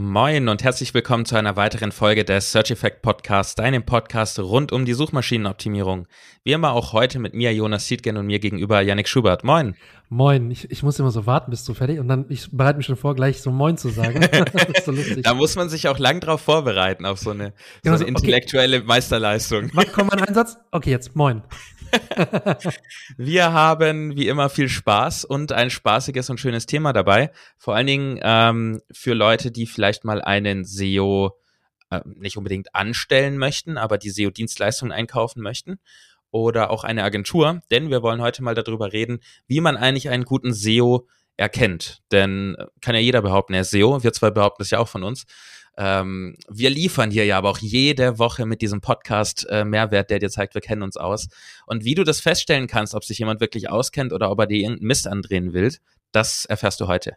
Moin und herzlich willkommen zu einer weiteren Folge des Search Effect Podcasts, deinem Podcast rund um die Suchmaschinenoptimierung. Wie immer auch heute mit mir, Jonas Siedgen und mir gegenüber Yannick Schubert. Moin. Moin. Ich, ich muss immer so warten, bis du fertig und dann, ich bereite mich schon vor, gleich so Moin zu sagen. so da muss man sich auch lang drauf vorbereiten, auf so eine, genau so eine intellektuelle okay. Meisterleistung. Wann kommt mein Einsatz? Okay, jetzt Moin. wir haben wie immer viel Spaß und ein spaßiges und schönes Thema dabei. Vor allen Dingen ähm, für Leute, die vielleicht mal einen SEO äh, nicht unbedingt anstellen möchten, aber die SEO-Dienstleistungen einkaufen möchten oder auch eine Agentur, denn wir wollen heute mal darüber reden, wie man eigentlich einen guten SEO erkennt. Denn äh, kann ja jeder behaupten, er ist SEO, wir zwei behaupten das ja auch von uns. Ähm, wir liefern hier ja aber auch jede Woche mit diesem Podcast äh, Mehrwert, der dir zeigt, wir kennen uns aus. Und wie du das feststellen kannst, ob sich jemand wirklich auskennt oder ob er dir irgendeinen Mist andrehen will, das erfährst du heute.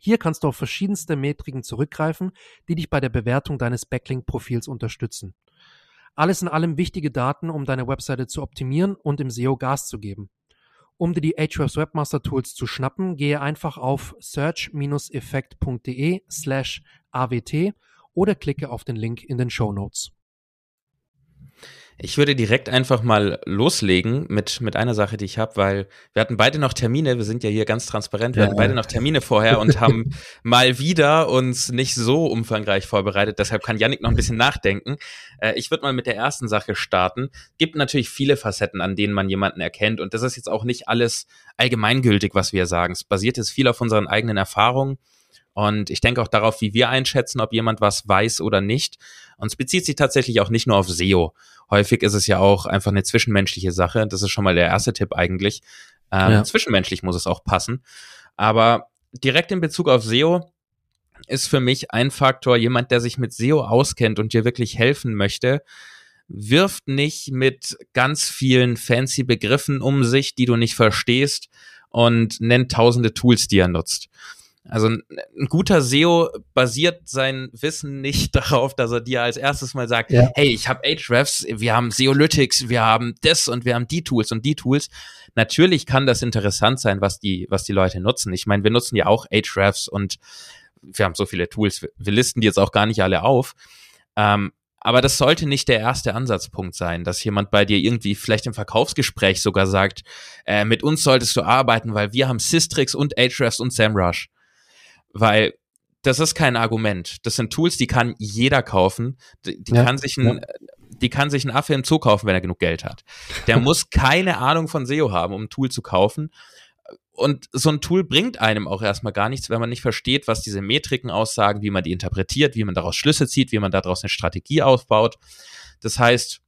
Hier kannst du auf verschiedenste Metriken zurückgreifen, die dich bei der Bewertung deines Backlink-Profils unterstützen. Alles in allem wichtige Daten, um deine Webseite zu optimieren und im SEO Gas zu geben. Um dir die Ahrefs Webmaster Tools zu schnappen, gehe einfach auf search-effekt.de slash awt oder klicke auf den Link in den Show Notes. Ich würde direkt einfach mal loslegen mit, mit einer Sache, die ich habe, weil wir hatten beide noch Termine, wir sind ja hier ganz transparent, wir ja. hatten beide noch Termine vorher und haben mal wieder uns nicht so umfangreich vorbereitet. Deshalb kann Yannick noch ein bisschen nachdenken. Äh, ich würde mal mit der ersten Sache starten. Gibt natürlich viele Facetten, an denen man jemanden erkennt und das ist jetzt auch nicht alles allgemeingültig, was wir sagen. Es basiert jetzt viel auf unseren eigenen Erfahrungen. Und ich denke auch darauf, wie wir einschätzen, ob jemand was weiß oder nicht. Und es bezieht sich tatsächlich auch nicht nur auf SEO. Häufig ist es ja auch einfach eine zwischenmenschliche Sache. Das ist schon mal der erste Tipp eigentlich. Ähm, ja. Zwischenmenschlich muss es auch passen. Aber direkt in Bezug auf SEO ist für mich ein Faktor, jemand, der sich mit SEO auskennt und dir wirklich helfen möchte, wirft nicht mit ganz vielen fancy Begriffen um sich, die du nicht verstehst und nennt tausende Tools, die er nutzt. Also ein, ein, guter SEO basiert sein Wissen nicht darauf, dass er dir als erstes mal sagt, ja. hey, ich habe Ahrefs, wir haben SEOlytics, wir haben das und wir haben die Tools und die Tools. Natürlich kann das interessant sein, was die, was die Leute nutzen. Ich meine, wir nutzen ja auch Ahrefs und wir haben so viele Tools, wir listen die jetzt auch gar nicht alle auf. Ähm, aber das sollte nicht der erste Ansatzpunkt sein, dass jemand bei dir irgendwie vielleicht im Verkaufsgespräch sogar sagt, äh, mit uns solltest du arbeiten, weil wir haben Systrix und Ahrefs und SEMrush weil das ist kein Argument. Das sind Tools, die kann jeder kaufen. Die, die ja, kann sich ein, ja. die kann sich ein Affe im Zoo kaufen, wenn er genug Geld hat. Der muss keine Ahnung von SEO haben, um ein Tool zu kaufen. Und so ein Tool bringt einem auch erstmal gar nichts, wenn man nicht versteht, was diese Metriken aussagen, wie man die interpretiert, wie man daraus Schlüsse zieht, wie man daraus eine Strategie aufbaut. Das heißt,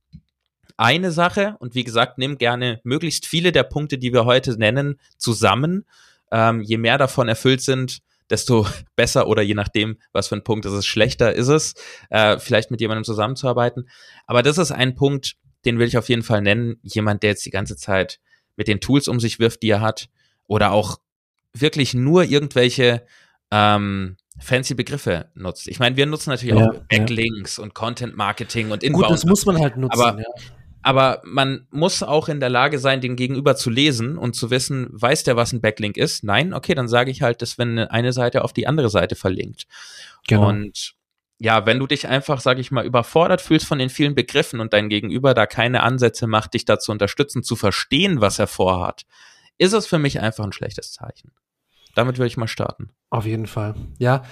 eine Sache, und wie gesagt, nimm gerne möglichst viele der Punkte, die wir heute nennen, zusammen. Ähm, je mehr davon erfüllt sind, desto besser oder je nachdem, was für ein Punkt ist es, schlechter ist es, äh, vielleicht mit jemandem zusammenzuarbeiten. Aber das ist ein Punkt, den will ich auf jeden Fall nennen. Jemand, der jetzt die ganze Zeit mit den Tools um sich wirft, die er hat, oder auch wirklich nur irgendwelche ähm, fancy Begriffe nutzt. Ich meine, wir nutzen natürlich ja, auch Backlinks ja. und Content Marketing und Inbound. Gut, das muss man halt nutzen. Aber ja. Aber man muss auch in der Lage sein, den Gegenüber zu lesen und zu wissen, weiß der, was ein Backlink ist? Nein, okay, dann sage ich halt, dass wenn eine Seite auf die andere Seite verlinkt. Genau. Und ja, wenn du dich einfach, sage ich mal, überfordert fühlst von den vielen Begriffen und dein Gegenüber da keine Ansätze macht, dich da zu unterstützen, zu verstehen, was er vorhat, ist es für mich einfach ein schlechtes Zeichen. Damit würde ich mal starten. Auf jeden Fall. Ja,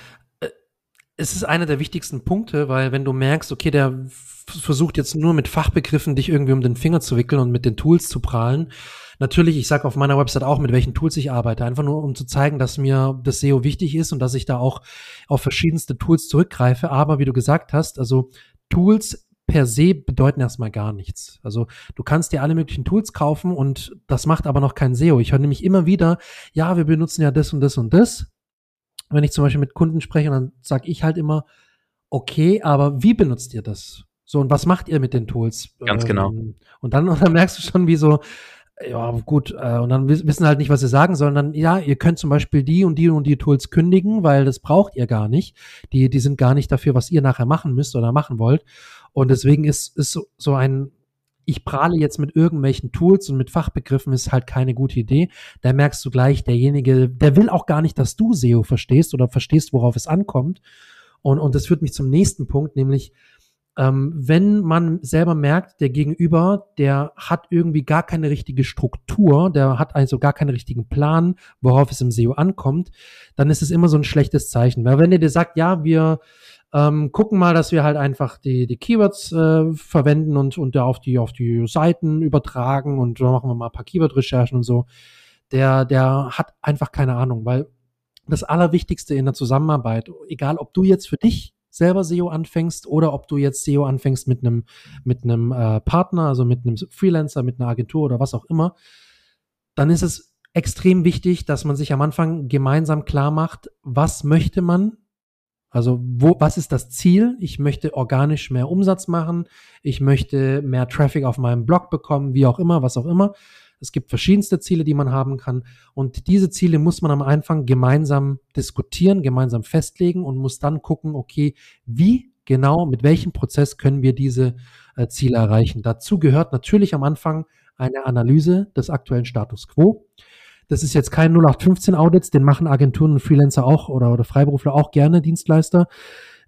es ist einer der wichtigsten Punkte, weil wenn du merkst, okay, der versucht jetzt nur mit Fachbegriffen dich irgendwie um den Finger zu wickeln und mit den Tools zu prahlen. Natürlich, ich sage auf meiner Website auch, mit welchen Tools ich arbeite, einfach nur um zu zeigen, dass mir das SEO wichtig ist und dass ich da auch auf verschiedenste Tools zurückgreife. Aber wie du gesagt hast, also Tools per se bedeuten erstmal gar nichts. Also du kannst dir alle möglichen Tools kaufen und das macht aber noch kein SEO. Ich höre nämlich immer wieder, ja, wir benutzen ja das und das und das. Wenn ich zum Beispiel mit Kunden spreche, dann sage ich halt immer, okay, aber wie benutzt ihr das? So, und was macht ihr mit den Tools? Ganz genau. Ähm, und dann, und dann merkst du schon, wie so, ja, gut, äh, und dann wissen halt nicht, was sie sagen, sondern ja, ihr könnt zum Beispiel die und die und die Tools kündigen, weil das braucht ihr gar nicht. Die, die sind gar nicht dafür, was ihr nachher machen müsst oder machen wollt. Und deswegen ist, ist so, so ein, ich prahle jetzt mit irgendwelchen Tools und mit Fachbegriffen ist halt keine gute Idee. Da merkst du gleich, derjenige, der will auch gar nicht, dass du SEO verstehst oder verstehst, worauf es ankommt. Und, und das führt mich zum nächsten Punkt, nämlich, ähm, wenn man selber merkt, der Gegenüber, der hat irgendwie gar keine richtige Struktur, der hat also gar keinen richtigen Plan, worauf es im SEO ankommt, dann ist es immer so ein schlechtes Zeichen. Weil wenn der dir sagt, ja, wir ähm, gucken mal, dass wir halt einfach die, die Keywords äh, verwenden und, und da auf die, auf die Seiten übertragen und dann machen wir mal ein paar Keyword-Recherchen und so, der, der hat einfach keine Ahnung, weil das Allerwichtigste in der Zusammenarbeit, egal ob du jetzt für dich selber SEO anfängst oder ob du jetzt SEO anfängst mit einem mit einem äh, Partner, also mit einem Freelancer, mit einer Agentur oder was auch immer, dann ist es extrem wichtig, dass man sich am Anfang gemeinsam klar macht, was möchte man? Also wo, was ist das Ziel? Ich möchte organisch mehr Umsatz machen. Ich möchte mehr Traffic auf meinem Blog bekommen, wie auch immer, was auch immer. Es gibt verschiedenste Ziele, die man haben kann. Und diese Ziele muss man am Anfang gemeinsam diskutieren, gemeinsam festlegen und muss dann gucken, okay, wie genau, mit welchem Prozess können wir diese äh, Ziele erreichen. Dazu gehört natürlich am Anfang eine Analyse des aktuellen Status quo. Das ist jetzt kein 0815 Audits, den machen Agenturen und Freelancer auch oder, oder Freiberufler auch gerne, Dienstleister.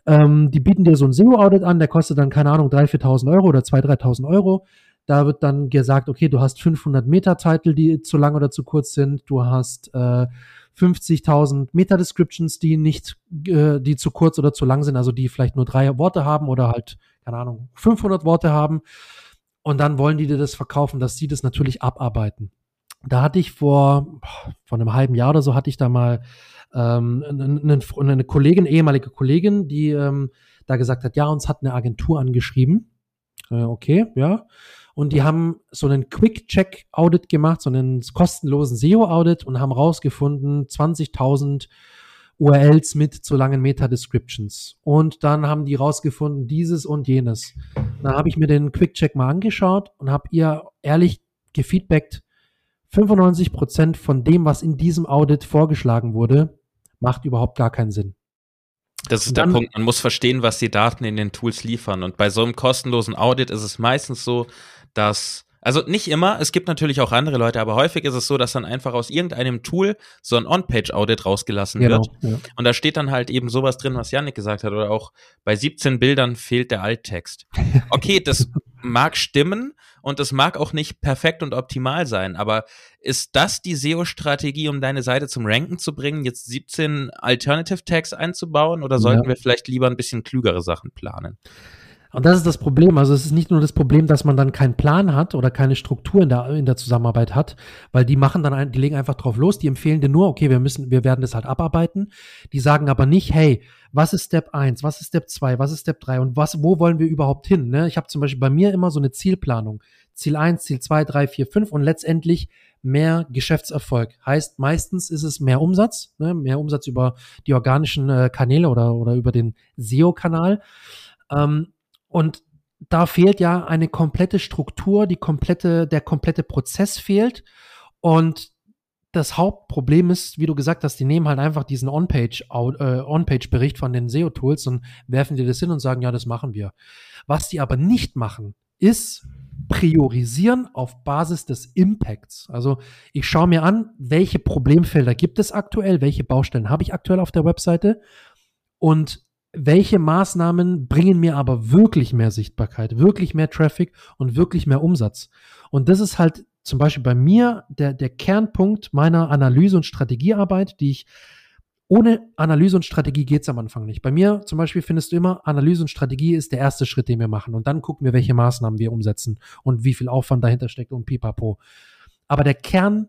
Ähm, die bieten dir so ein SEO-Audit an, der kostet dann, keine Ahnung, 3.000, 4.000 Euro oder 2.000, 3.000 Euro. Da wird dann gesagt, okay, du hast 500 Meta-Titel, die zu lang oder zu kurz sind. Du hast äh, 50.000 Meta-Descriptions, die nicht, äh, die zu kurz oder zu lang sind, also die vielleicht nur drei Worte haben oder halt, keine Ahnung, 500 Worte haben. Und dann wollen die dir das verkaufen, dass sie das natürlich abarbeiten. Da hatte ich vor, vor einem halben Jahr oder so, hatte ich da mal ähm, eine, eine Kollegin, ehemalige Kollegin, die ähm, da gesagt hat, ja, uns hat eine Agentur angeschrieben. Äh, okay, ja. Und die haben so einen Quick-Check-Audit gemacht, so einen kostenlosen SEO-Audit und haben rausgefunden, 20.000 URLs mit zu langen Meta-Descriptions. Und dann haben die rausgefunden, dieses und jenes. Da habe ich mir den Quick-Check mal angeschaut und habe ihr ehrlich gefeedbackt, 95 Prozent von dem, was in diesem Audit vorgeschlagen wurde, macht überhaupt gar keinen Sinn. Das ist dann, der Punkt. Man muss verstehen, was die Daten in den Tools liefern. Und bei so einem kostenlosen Audit ist es meistens so, dass also nicht immer, es gibt natürlich auch andere Leute, aber häufig ist es so, dass dann einfach aus irgendeinem Tool so ein On-Page-Audit rausgelassen genau, wird. Ja. Und da steht dann halt eben sowas drin, was Yannick gesagt hat, oder auch bei 17 Bildern fehlt der Alttext. Okay, das mag stimmen und das mag auch nicht perfekt und optimal sein, aber ist das die SEO-Strategie, um deine Seite zum Ranken zu bringen, jetzt 17 Alternative Tags einzubauen oder sollten ja. wir vielleicht lieber ein bisschen klügere Sachen planen? Und das ist das Problem. Also es ist nicht nur das Problem, dass man dann keinen Plan hat oder keine Struktur in der, in der Zusammenarbeit hat, weil die machen dann, ein, die legen einfach drauf los, die empfehlen dir nur, okay, wir müssen, wir werden das halt abarbeiten. Die sagen aber nicht, hey, was ist Step 1, was ist Step 2, was ist Step 3 und was, wo wollen wir überhaupt hin? Ne? Ich habe zum Beispiel bei mir immer so eine Zielplanung. Ziel 1, Ziel 2, 3, 4, 5 und letztendlich mehr Geschäftserfolg. Heißt, meistens ist es mehr Umsatz, ne? mehr Umsatz über die organischen äh, Kanäle oder, oder über den SEO-Kanal. Ähm, und da fehlt ja eine komplette Struktur, die komplette, der komplette Prozess fehlt. Und das Hauptproblem ist, wie du gesagt hast, die nehmen halt einfach diesen äh, On-Page-Bericht von den SEO-Tools und werfen dir das hin und sagen, ja, das machen wir. Was die aber nicht machen, ist priorisieren auf Basis des Impacts. Also ich schaue mir an, welche Problemfelder gibt es aktuell, welche Baustellen habe ich aktuell auf der Webseite und welche Maßnahmen bringen mir aber wirklich mehr Sichtbarkeit, wirklich mehr Traffic und wirklich mehr Umsatz? Und das ist halt zum Beispiel bei mir der, der Kernpunkt meiner Analyse- und Strategiearbeit, die ich ohne Analyse und Strategie geht's am Anfang nicht. Bei mir zum Beispiel findest du immer, Analyse und Strategie ist der erste Schritt, den wir machen. Und dann gucken wir, welche Maßnahmen wir umsetzen und wie viel Aufwand dahinter steckt und pipapo. Aber der Kern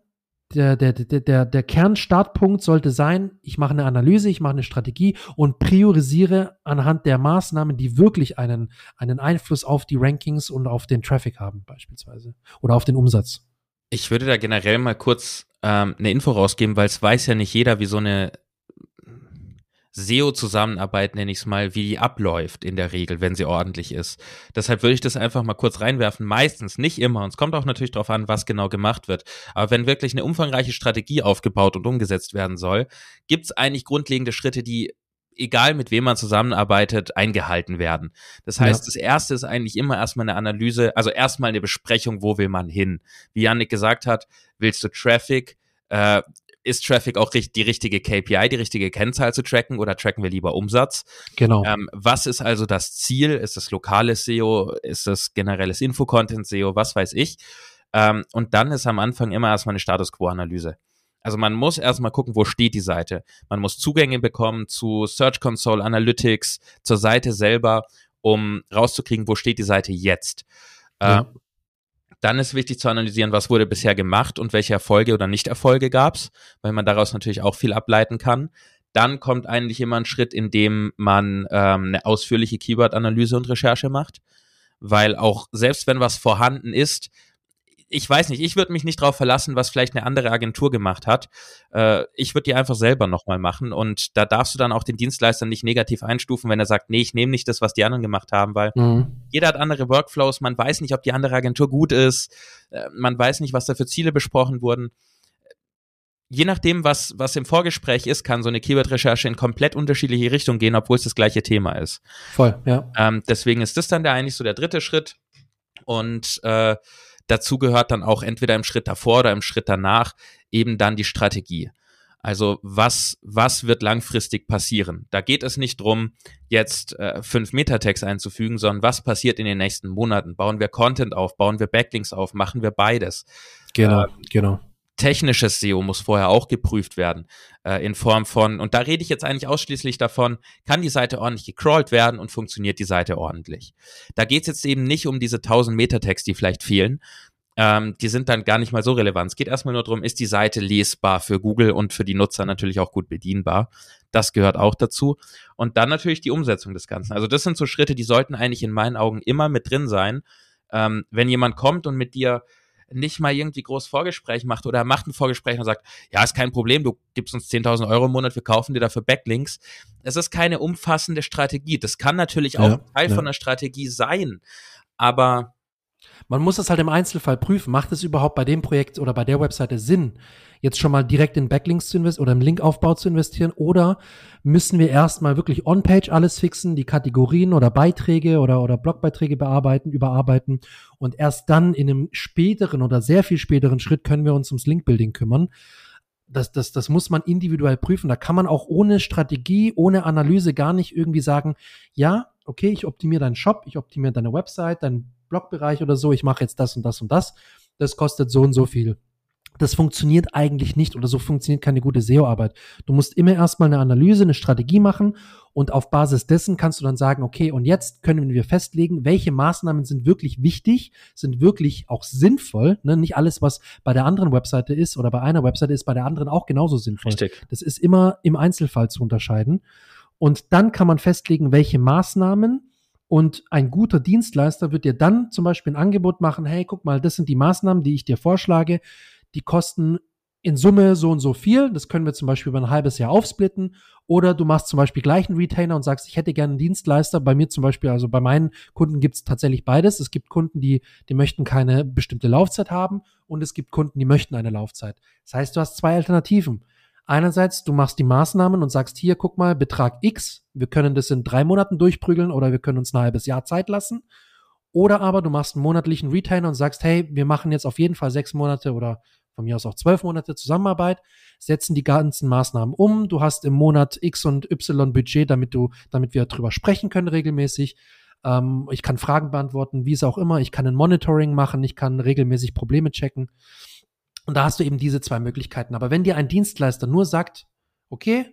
der, der, der, der, Kernstartpunkt sollte sein, ich mache eine Analyse, ich mache eine Strategie und priorisiere anhand der Maßnahmen, die wirklich einen, einen Einfluss auf die Rankings und auf den Traffic haben, beispielsweise. Oder auf den Umsatz. Ich würde da generell mal kurz ähm, eine Info rausgeben, weil es weiß ja nicht jeder, wie so eine SEO-Zusammenarbeit, nenne ich es mal, wie die abläuft in der Regel, wenn sie ordentlich ist. Deshalb würde ich das einfach mal kurz reinwerfen. Meistens, nicht immer. Und es kommt auch natürlich darauf an, was genau gemacht wird. Aber wenn wirklich eine umfangreiche Strategie aufgebaut und umgesetzt werden soll, gibt es eigentlich grundlegende Schritte, die egal mit wem man zusammenarbeitet, eingehalten werden. Das heißt, ja. das erste ist eigentlich immer erstmal eine Analyse, also erstmal eine Besprechung, wo will man hin. Wie Yannick gesagt hat, willst du Traffic? Äh, ist Traffic auch die richtige KPI, die richtige Kennzahl zu tracken oder tracken wir lieber Umsatz? Genau. Ähm, was ist also das Ziel? Ist es lokales SEO? Ist es generelles Infocontent SEO? Was weiß ich? Ähm, und dann ist am Anfang immer erstmal eine Status Quo-Analyse. Also man muss erstmal gucken, wo steht die Seite. Man muss Zugänge bekommen zu Search Console Analytics, zur Seite selber, um rauszukriegen, wo steht die Seite jetzt. Ja. Dann ist wichtig zu analysieren, was wurde bisher gemacht und welche Erfolge oder Nicht-Erfolge gab es, weil man daraus natürlich auch viel ableiten kann. Dann kommt eigentlich immer ein Schritt, in dem man ähm, eine ausführliche Keyword-Analyse und Recherche macht, weil auch selbst wenn was vorhanden ist, ich weiß nicht, ich würde mich nicht darauf verlassen, was vielleicht eine andere Agentur gemacht hat. Äh, ich würde die einfach selber nochmal machen und da darfst du dann auch den Dienstleister nicht negativ einstufen, wenn er sagt, nee, ich nehme nicht das, was die anderen gemacht haben, weil mhm. jeder hat andere Workflows, man weiß nicht, ob die andere Agentur gut ist, äh, man weiß nicht, was da für Ziele besprochen wurden. Je nachdem, was, was im Vorgespräch ist, kann so eine Keyword-Recherche in komplett unterschiedliche Richtungen gehen, obwohl es das gleiche Thema ist. Voll, ja. Ähm, deswegen ist das dann der eigentlich so der dritte Schritt. Und äh, Dazu gehört dann auch entweder im Schritt davor oder im Schritt danach eben dann die Strategie. Also was, was wird langfristig passieren? Da geht es nicht drum, jetzt äh, fünf Metatext einzufügen, sondern was passiert in den nächsten Monaten? Bauen wir Content auf? Bauen wir Backlinks auf? Machen wir beides? Genau, äh, genau technisches SEO muss vorher auch geprüft werden, äh, in Form von, und da rede ich jetzt eigentlich ausschließlich davon, kann die Seite ordentlich gecrawlt werden und funktioniert die Seite ordentlich. Da geht es jetzt eben nicht um diese 1000 Metatext, die vielleicht fehlen. Ähm, die sind dann gar nicht mal so relevant. Es geht erstmal nur darum, ist die Seite lesbar für Google und für die Nutzer natürlich auch gut bedienbar. Das gehört auch dazu. Und dann natürlich die Umsetzung des Ganzen. Also das sind so Schritte, die sollten eigentlich in meinen Augen immer mit drin sein. Ähm, wenn jemand kommt und mit dir nicht mal irgendwie groß Vorgespräch macht oder macht ein Vorgespräch und sagt, ja, ist kein Problem, du gibst uns 10.000 Euro im Monat, wir kaufen dir dafür Backlinks. Es ist keine umfassende Strategie. Das kann natürlich auch ja, Teil ja. von der Strategie sein, aber man muss es halt im Einzelfall prüfen. Macht es überhaupt bei dem Projekt oder bei der Webseite Sinn, jetzt schon mal direkt in Backlinks zu investieren oder im Linkaufbau zu investieren? Oder müssen wir erstmal wirklich on-page alles fixen, die Kategorien oder Beiträge oder, oder Blogbeiträge bearbeiten, überarbeiten und erst dann in einem späteren oder sehr viel späteren Schritt können wir uns ums Linkbuilding kümmern? Das, das, das muss man individuell prüfen. Da kann man auch ohne Strategie, ohne Analyse gar nicht irgendwie sagen, ja, okay, ich optimiere deinen Shop, ich optimiere deine Website, dein Blogbereich oder so, ich mache jetzt das und das und das, das kostet so und so viel. Das funktioniert eigentlich nicht oder so funktioniert keine gute SEO-Arbeit. Du musst immer erstmal eine Analyse, eine Strategie machen und auf Basis dessen kannst du dann sagen, okay, und jetzt können wir festlegen, welche Maßnahmen sind wirklich wichtig, sind wirklich auch sinnvoll. Ne? Nicht alles, was bei der anderen Webseite ist oder bei einer Webseite ist, bei der anderen auch genauso sinnvoll. Richtig. Das ist immer im Einzelfall zu unterscheiden. Und dann kann man festlegen, welche Maßnahmen und ein guter Dienstleister wird dir dann zum Beispiel ein Angebot machen, hey, guck mal, das sind die Maßnahmen, die ich dir vorschlage, die kosten in Summe so und so viel. Das können wir zum Beispiel über ein halbes Jahr aufsplitten. Oder du machst zum Beispiel gleich einen Retainer und sagst, ich hätte gerne einen Dienstleister. Bei mir zum Beispiel, also bei meinen Kunden gibt es tatsächlich beides. Es gibt Kunden, die, die möchten keine bestimmte Laufzeit haben und es gibt Kunden, die möchten eine Laufzeit. Das heißt, du hast zwei Alternativen. Einerseits, du machst die Maßnahmen und sagst, hier, guck mal, Betrag X, wir können das in drei Monaten durchprügeln oder wir können uns ein halbes Jahr Zeit lassen. Oder aber du machst einen monatlichen Retainer und sagst, hey, wir machen jetzt auf jeden Fall sechs Monate oder von mir aus auch zwölf Monate Zusammenarbeit, setzen die ganzen Maßnahmen um. Du hast im Monat X und Y Budget, damit du, damit wir drüber sprechen können regelmäßig. Ähm, ich kann Fragen beantworten, wie es auch immer. Ich kann ein Monitoring machen. Ich kann regelmäßig Probleme checken. Und da hast du eben diese zwei Möglichkeiten. Aber wenn dir ein Dienstleister nur sagt, okay,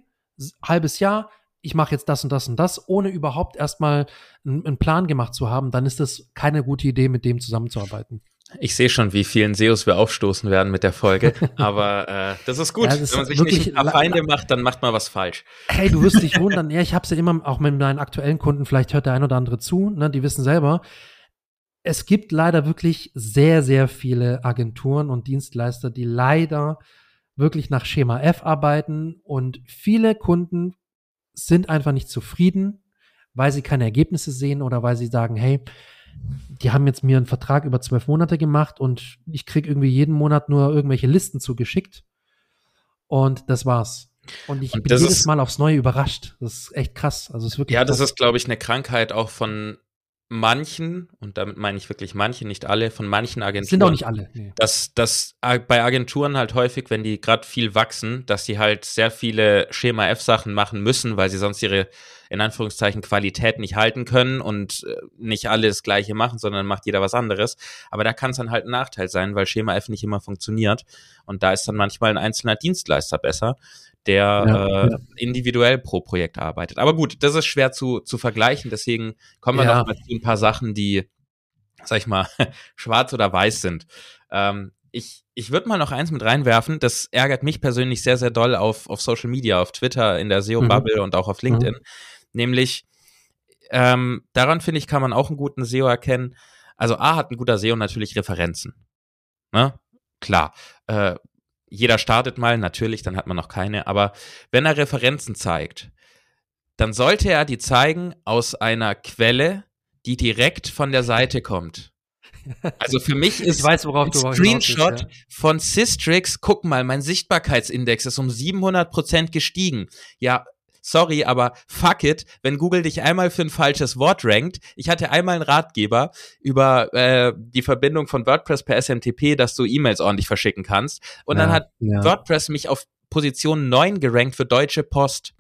halbes Jahr, ich mache jetzt das und das und das, ohne überhaupt erstmal einen Plan gemacht zu haben, dann ist das keine gute Idee, mit dem zusammenzuarbeiten. Ich sehe schon, wie vielen SEOs wir aufstoßen werden mit der Folge, aber äh, das ist gut. Ja, das Wenn man sich nicht ein Feinde macht, dann macht man was falsch. Hey, du wirst dich wundern, ja, ich habe es ja immer, auch mit meinen aktuellen Kunden, vielleicht hört der ein oder andere zu, ne, die wissen selber, es gibt leider wirklich sehr, sehr viele Agenturen und Dienstleister, die leider wirklich nach Schema F arbeiten und viele Kunden sind einfach nicht zufrieden, weil sie keine Ergebnisse sehen oder weil sie sagen, hey, die haben jetzt mir einen Vertrag über zwölf Monate gemacht und ich kriege irgendwie jeden Monat nur irgendwelche Listen zugeschickt. Und das war's. Und ich und bin jedes Mal aufs Neue überrascht. Das ist echt krass. Also ist wirklich. Ja, krass. das ist, glaube ich, eine Krankheit auch von manchen, und damit meine ich wirklich manche, nicht alle, von manchen Agenturen. Sind auch nicht alle. Nee. Dass, dass bei Agenturen halt häufig, wenn die gerade viel wachsen, dass die halt sehr viele Schema F-Sachen machen müssen, weil sie sonst ihre, in Anführungszeichen, Qualität nicht halten können und äh, nicht alle das Gleiche machen, sondern macht jeder was anderes. Aber da kann es dann halt ein Nachteil sein, weil Schema F nicht immer funktioniert. Und da ist dann manchmal ein einzelner Dienstleister besser der ja, äh, ja. individuell pro Projekt arbeitet. Aber gut, das ist schwer zu, zu vergleichen, deswegen kommen wir ja. noch mal zu ein paar Sachen, die, sag ich mal, schwarz oder weiß sind. Ähm, ich ich würde mal noch eins mit reinwerfen, das ärgert mich persönlich sehr, sehr doll auf, auf Social Media, auf Twitter, in der SEO-Bubble mhm. und auch auf LinkedIn. Mhm. Nämlich, ähm, daran finde ich, kann man auch einen guten SEO erkennen. Also A hat ein guter SEO natürlich Referenzen. Ne? Klar. Äh, jeder startet mal, natürlich, dann hat man noch keine, aber wenn er Referenzen zeigt, dann sollte er die zeigen aus einer Quelle, die direkt von der Seite kommt. Also für mich ist weiß, ein Screenshot bist, ja. von Systrix, guck mal, mein Sichtbarkeitsindex ist um 700 Prozent gestiegen. Ja, sorry, aber fuck it, wenn Google dich einmal für ein falsches Wort rankt. Ich hatte einmal einen Ratgeber über äh, die Verbindung von WordPress per SMTP, dass du E-Mails ordentlich verschicken kannst. Und ja, dann hat ja. WordPress mich auf Position 9 gerankt für Deutsche Post.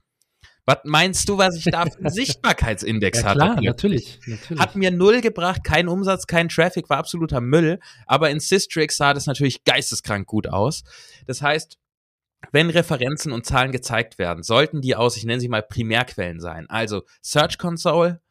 Was meinst du, was ich da für einen Sichtbarkeitsindex ja, klar, hatte? natürlich, natürlich. Hat mir null gebracht, kein Umsatz, kein Traffic, war absoluter Müll. Aber in Systrix sah das natürlich geisteskrank gut aus. Das heißt, wenn Referenzen und Zahlen gezeigt werden, sollten die aus, ich nenne sie mal Primärquellen sein. Also Search Console,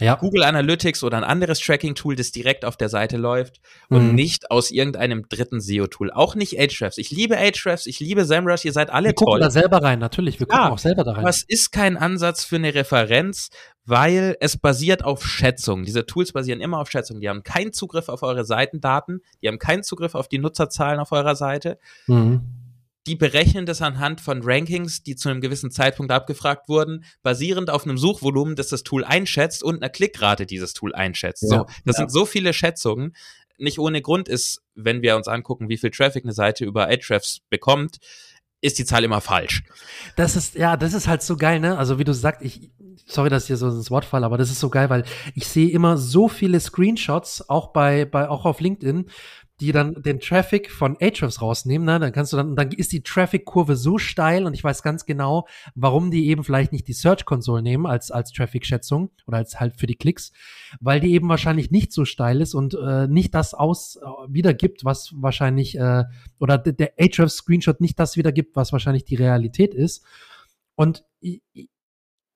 ja. Google Analytics oder ein anderes Tracking-Tool, das direkt auf der Seite läuft und mhm. nicht aus irgendeinem dritten SEO-Tool. Auch nicht Ahrefs. Ich liebe Ahrefs, ich liebe SEMrush, ihr seid alle wir toll. Wir gucken da selber rein, natürlich. Wir gucken ja, auch selber da rein. Es ist kein Ansatz für eine Referenz, weil es basiert auf Schätzungen. Diese Tools basieren immer auf Schätzungen. Die haben keinen Zugriff auf eure Seitendaten, die haben keinen Zugriff auf die Nutzerzahlen auf eurer Seite. Mhm die berechnen das anhand von Rankings, die zu einem gewissen Zeitpunkt abgefragt wurden, basierend auf einem Suchvolumen, das das Tool einschätzt und einer Klickrate dieses Tool einschätzt. Ja, so, das ja. sind so viele Schätzungen. Nicht ohne Grund ist, wenn wir uns angucken, wie viel Traffic eine Seite über Ahrefs bekommt, ist die Zahl immer falsch. Das ist, ja, das ist halt so geil, ne? Also wie du sagst, ich, sorry, dass ich hier so ins Wort falle, aber das ist so geil, weil ich sehe immer so viele Screenshots, auch bei, bei, auch auf LinkedIn, die dann den Traffic von Ahrefs rausnehmen, ne? dann kannst du dann, dann ist die Traffic-Kurve so steil und ich weiß ganz genau, warum die eben vielleicht nicht die Search Console nehmen als, als Traffic-Schätzung oder als halt für die Klicks, weil die eben wahrscheinlich nicht so steil ist und äh, nicht das aus äh, wiedergibt, was wahrscheinlich, äh, oder der Ahrefs Screenshot nicht das wiedergibt, was wahrscheinlich die Realität ist. Und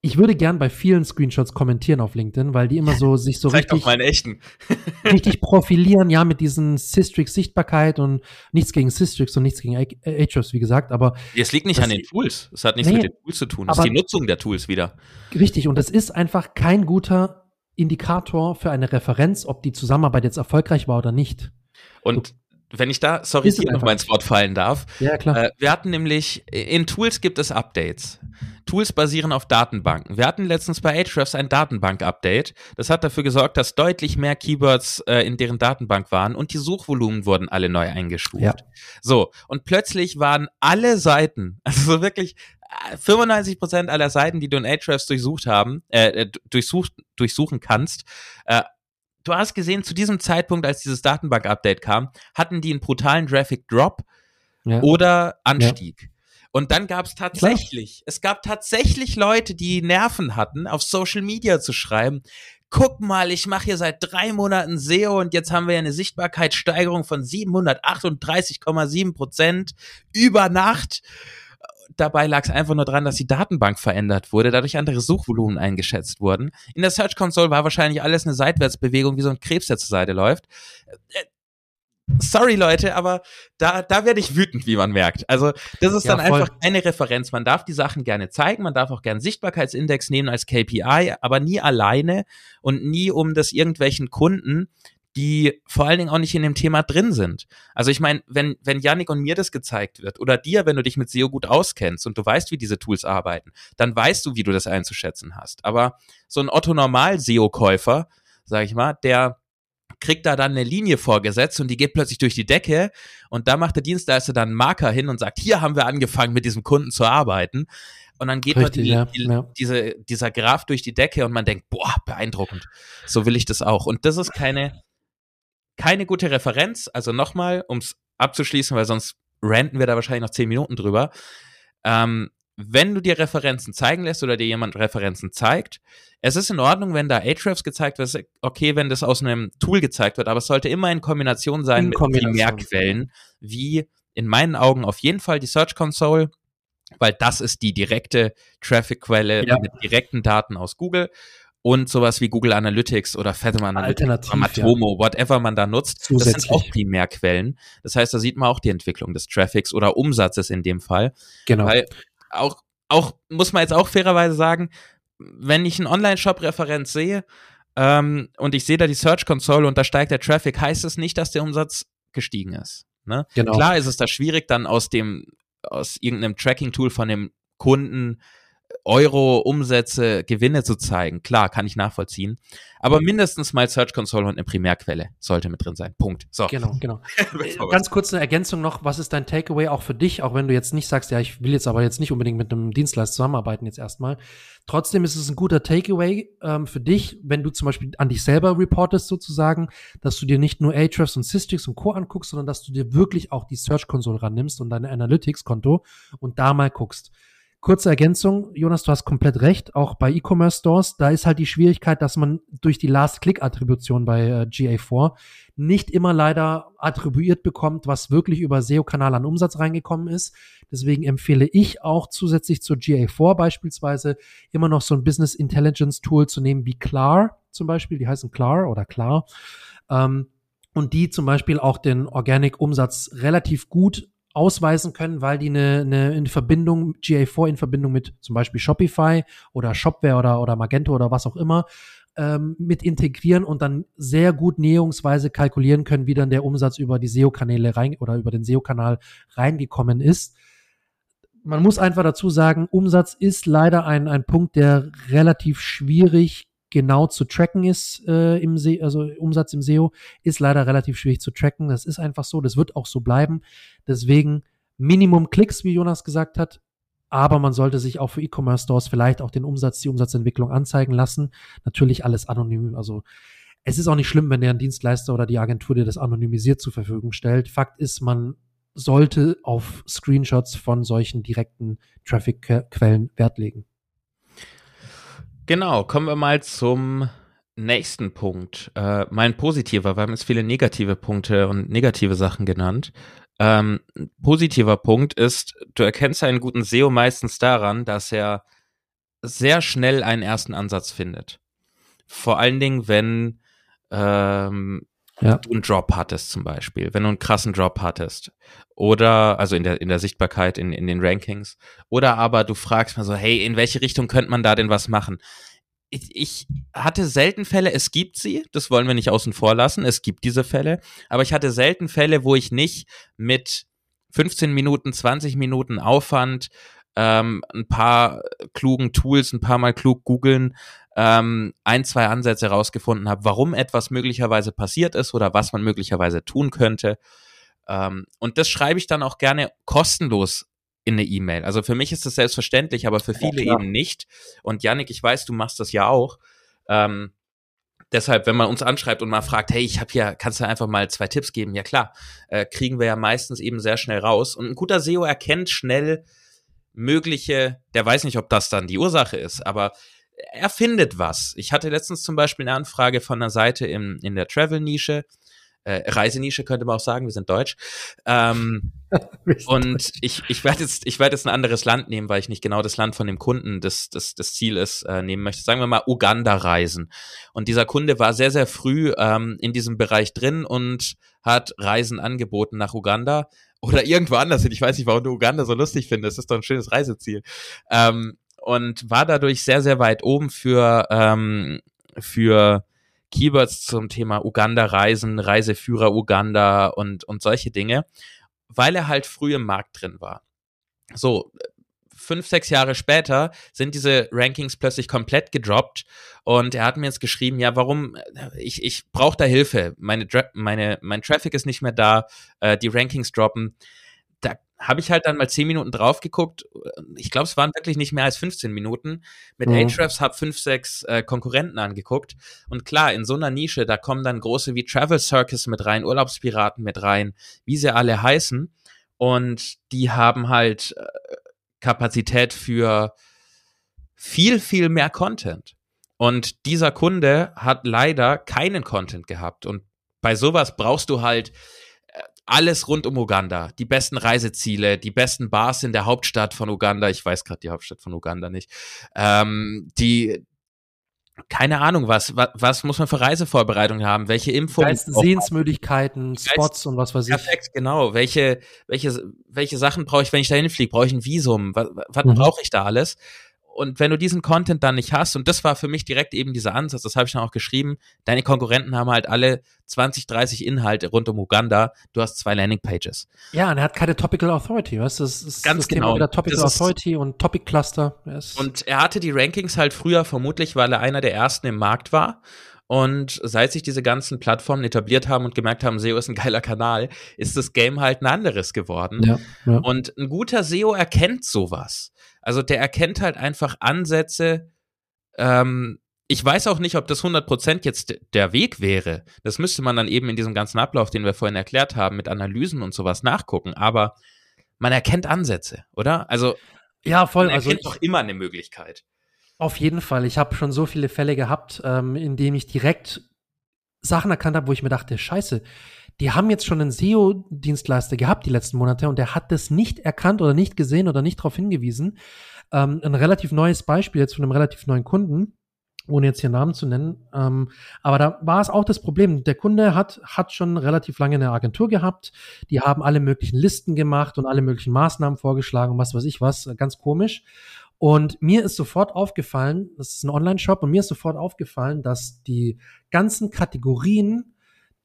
ich, würde gern bei vielen Screenshots kommentieren auf LinkedIn, weil die immer so sich so Zeig richtig, echten. richtig profilieren, ja, mit diesen Systrix Sichtbarkeit und nichts gegen Systrix und nichts gegen Ahrefs, wie gesagt, aber. Es liegt nicht an den Tools. Es hat nichts nee, mit den Tools zu tun. Es ist die Nutzung der Tools wieder. Richtig. Und es ist einfach kein guter Indikator für eine Referenz, ob die Zusammenarbeit jetzt erfolgreich war oder nicht. Und wenn ich da, sorry, hier noch mal ins Wort fallen darf. Ja, klar. Äh, wir hatten nämlich, in Tools gibt es Updates. Tools basieren auf Datenbanken. Wir hatten letztens bei Ahrefs ein Datenbank-Update. Das hat dafür gesorgt, dass deutlich mehr Keywords äh, in deren Datenbank waren und die Suchvolumen wurden alle neu eingestuft. Ja. So, und plötzlich waren alle Seiten, also wirklich 95% äh, aller Seiten, die du in Ahrefs durchsucht haben, äh, äh durchsucht, durchsuchen kannst, äh, du hast gesehen, zu diesem Zeitpunkt, als dieses Datenbank-Update kam, hatten die einen brutalen Traffic-Drop ja. oder Anstieg. Ja. Und dann gab es tatsächlich, Klar. es gab tatsächlich Leute, die Nerven hatten, auf Social Media zu schreiben, guck mal, ich mache hier seit drei Monaten SEO und jetzt haben wir eine Sichtbarkeitssteigerung von 738,7 Prozent über Nacht dabei lag es einfach nur daran, dass die Datenbank verändert wurde, dadurch andere Suchvolumen eingeschätzt wurden. In der Search Console war wahrscheinlich alles eine Seitwärtsbewegung, wie so ein Krebs, der zur Seite läuft. Äh, sorry Leute, aber da, da werde ich wütend, wie man merkt. Also das ist ja, dann voll. einfach keine Referenz. Man darf die Sachen gerne zeigen, man darf auch gerne Sichtbarkeitsindex nehmen als KPI, aber nie alleine und nie um das irgendwelchen Kunden die vor allen Dingen auch nicht in dem Thema drin sind. Also ich meine, wenn, wenn Yannick und mir das gezeigt wird oder dir, wenn du dich mit SEO gut auskennst und du weißt, wie diese Tools arbeiten, dann weißt du, wie du das einzuschätzen hast. Aber so ein Otto-Normal-SEO-Käufer, sag ich mal, der kriegt da dann eine Linie vorgesetzt und die geht plötzlich durch die Decke und da macht der Dienstleister dann einen Marker hin und sagt, hier haben wir angefangen mit diesem Kunden zu arbeiten und dann geht Richtig, die, ja, die, ja. Diese, dieser Graph durch die Decke und man denkt, boah, beeindruckend, so will ich das auch und das ist keine, keine gute Referenz, also nochmal, um es abzuschließen, weil sonst ranten wir da wahrscheinlich noch zehn Minuten drüber, ähm, wenn du dir Referenzen zeigen lässt oder dir jemand Referenzen zeigt, es ist in Ordnung, wenn da Ahrefs gezeigt wird, okay, wenn das aus einem Tool gezeigt wird, aber es sollte immer in Kombination sein in mit Kombination. Primärquellen, wie in meinen Augen auf jeden Fall die Search Console, weil das ist die direkte Traffic-Quelle ja. mit direkten Daten aus Google und sowas wie Google Analytics oder Fathom Analytics, Matomo, ja. whatever man da nutzt, das sind auch Primärquellen. Das heißt, da sieht man auch die Entwicklung des Traffics oder Umsatzes in dem Fall. Genau. Weil auch, auch, muss man jetzt auch fairerweise sagen, wenn ich einen Online-Shop-Referenz sehe ähm, und ich sehe da die Search Console und da steigt der Traffic, heißt es das nicht, dass der Umsatz gestiegen ist. Ne? Genau. Klar ist es da schwierig, dann aus dem, aus irgendeinem Tracking-Tool von dem Kunden Euro, Umsätze, Gewinne zu zeigen. Klar, kann ich nachvollziehen. Aber mindestens mal Search Console und eine Primärquelle sollte mit drin sein. Punkt. So. Genau, genau. Äh, ganz kurz eine Ergänzung noch. Was ist dein Takeaway auch für dich? Auch wenn du jetzt nicht sagst, ja, ich will jetzt aber jetzt nicht unbedingt mit einem Dienstleister zusammenarbeiten jetzt erstmal. Trotzdem ist es ein guter Takeaway ähm, für dich, wenn du zum Beispiel an dich selber reportest sozusagen, dass du dir nicht nur Ahrefs und Systrix und Co. anguckst, sondern dass du dir wirklich auch die Search Console rannimmst und deine Analytics-Konto und da mal guckst. Kurze Ergänzung, Jonas, du hast komplett recht. Auch bei E-Commerce Stores, da ist halt die Schwierigkeit, dass man durch die Last-Click-Attribution bei äh, GA4 nicht immer leider attribuiert bekommt, was wirklich über SEO-Kanal an Umsatz reingekommen ist. Deswegen empfehle ich auch zusätzlich zur GA4 beispielsweise immer noch so ein Business Intelligence Tool zu nehmen wie Clar zum Beispiel. Die heißen Clar oder Klar. Ähm, und die zum Beispiel auch den Organic Umsatz relativ gut ausweisen können, weil die eine, eine in Verbindung, GA4 in Verbindung mit zum Beispiel Shopify oder Shopware oder, oder Magento oder was auch immer ähm, mit integrieren und dann sehr gut näherungsweise kalkulieren können, wie dann der Umsatz über die SEO-Kanäle rein oder über den SEO-Kanal reingekommen ist. Man muss einfach dazu sagen, Umsatz ist leider ein, ein Punkt, der relativ schwierig genau zu tracken ist äh, im SEO, also Umsatz im SEO, ist leider relativ schwierig zu tracken. Das ist einfach so, das wird auch so bleiben. Deswegen Minimum Klicks, wie Jonas gesagt hat, aber man sollte sich auch für E-Commerce-Stores vielleicht auch den Umsatz, die Umsatzentwicklung anzeigen lassen. Natürlich alles anonym. Also es ist auch nicht schlimm, wenn der Dienstleister oder die Agentur dir das anonymisiert zur Verfügung stellt. Fakt ist, man sollte auf Screenshots von solchen direkten Traffic-Quellen Wert legen. Genau, kommen wir mal zum nächsten Punkt. Äh, mein positiver, wir haben jetzt viele negative Punkte und negative Sachen genannt. Ähm, positiver Punkt ist, du erkennst einen guten SEO meistens daran, dass er sehr schnell einen ersten Ansatz findet. Vor allen Dingen, wenn ähm, ja. du einen Drop hattest zum Beispiel, wenn du einen krassen Drop hattest oder also in der in der Sichtbarkeit in in den Rankings oder aber du fragst mal so hey in welche Richtung könnte man da denn was machen ich, ich hatte selten Fälle es gibt sie das wollen wir nicht außen vor lassen es gibt diese Fälle aber ich hatte selten Fälle wo ich nicht mit 15 Minuten 20 Minuten Aufwand ähm, ein paar klugen Tools ein paar mal klug googeln ähm, ein, zwei Ansätze rausgefunden habe, warum etwas möglicherweise passiert ist oder was man möglicherweise tun könnte. Ähm, und das schreibe ich dann auch gerne kostenlos in eine E-Mail. Also für mich ist das selbstverständlich, aber für viele ja, eben nicht. Und Yannick, ich weiß, du machst das ja auch. Ähm, deshalb, wenn man uns anschreibt und mal fragt, hey, ich habe hier, kannst du einfach mal zwei Tipps geben? Ja klar, äh, kriegen wir ja meistens eben sehr schnell raus. Und ein guter SEO erkennt schnell mögliche, der weiß nicht, ob das dann die Ursache ist, aber er findet was. Ich hatte letztens zum Beispiel eine Anfrage von einer Seite im, in der Travel-Nische, äh, Reisenische könnte man auch sagen, wir sind deutsch. Ähm, und ich, ich werde jetzt, ich werde jetzt ein anderes Land nehmen, weil ich nicht genau das Land von dem Kunden das, das, das Ziel ist, äh, nehmen möchte. Sagen wir mal Uganda reisen. Und dieser Kunde war sehr, sehr früh ähm, in diesem Bereich drin und hat Reisen angeboten nach Uganda oder irgendwo anders hin. Ich weiß nicht, warum du Uganda so lustig findest. Das ist doch ein schönes Reiseziel. Ähm, und war dadurch sehr, sehr weit oben für, ähm, für Keywords zum Thema Uganda-Reisen, Reiseführer Uganda und, und solche Dinge, weil er halt früh im Markt drin war. So, fünf, sechs Jahre später sind diese Rankings plötzlich komplett gedroppt und er hat mir jetzt geschrieben, ja, warum, ich, ich brauche da Hilfe, meine, meine, mein Traffic ist nicht mehr da, äh, die Rankings droppen. Habe ich halt dann mal zehn Minuten drauf geguckt. Ich glaube, es waren wirklich nicht mehr als 15 Minuten. Mit mhm. Ahrefs habe fünf, sechs äh, Konkurrenten angeguckt. Und klar, in so einer Nische, da kommen dann große wie Travel Circus mit rein, Urlaubspiraten mit rein, wie sie alle heißen. Und die haben halt äh, Kapazität für viel, viel mehr Content. Und dieser Kunde hat leider keinen Content gehabt. Und bei sowas brauchst du halt alles rund um Uganda. Die besten Reiseziele, die besten Bars in der Hauptstadt von Uganda. Ich weiß gerade die Hauptstadt von Uganda nicht. Ähm, die, keine Ahnung, was, was, was muss man für Reisevorbereitungen haben? Welche Infos? Sehensmöglichkeiten, Spots und was weiß ich. Perfekt, genau. Welche, welche, welche Sachen brauche ich, wenn ich da hinfliege? Brauche ich ein Visum? Was, was mhm. brauche ich da alles? Und wenn du diesen Content dann nicht hast, und das war für mich direkt eben dieser Ansatz, das habe ich dann auch geschrieben, deine Konkurrenten haben halt alle 20, 30 Inhalte rund um Uganda, du hast zwei Landingpages. Ja, und er hat keine Topical Authority, weißt du? Das ist Ganz das genau. Thema wieder Topical Das Authority und Topic Cluster. Und er hatte die Rankings halt früher vermutlich, weil er einer der ersten im Markt war. Und seit sich diese ganzen Plattformen etabliert haben und gemerkt haben, SEO ist ein geiler Kanal, ist das Game halt ein anderes geworden. ja, ja. Und ein guter SEO erkennt sowas. Also der erkennt halt einfach Ansätze. Ähm, ich weiß auch nicht, ob das 100% jetzt der Weg wäre. Das müsste man dann eben in diesem ganzen Ablauf, den wir vorhin erklärt haben, mit Analysen und sowas nachgucken. Aber man erkennt Ansätze, oder? Also ja, voll. man Also erkennt ich, doch immer eine Möglichkeit. Auf jeden Fall. Ich habe schon so viele Fälle gehabt, ähm, in denen ich direkt Sachen erkannt habe, wo ich mir dachte, scheiße, die haben jetzt schon einen SEO-Dienstleister gehabt die letzten Monate und der hat das nicht erkannt oder nicht gesehen oder nicht darauf hingewiesen. Ähm, ein relativ neues Beispiel jetzt von einem relativ neuen Kunden, ohne jetzt hier Namen zu nennen. Ähm, aber da war es auch das Problem. Der Kunde hat, hat schon relativ lange eine Agentur gehabt. Die haben alle möglichen Listen gemacht und alle möglichen Maßnahmen vorgeschlagen und was weiß ich was. Ganz komisch. Und mir ist sofort aufgefallen, das ist ein Online-Shop, und mir ist sofort aufgefallen, dass die ganzen Kategorien,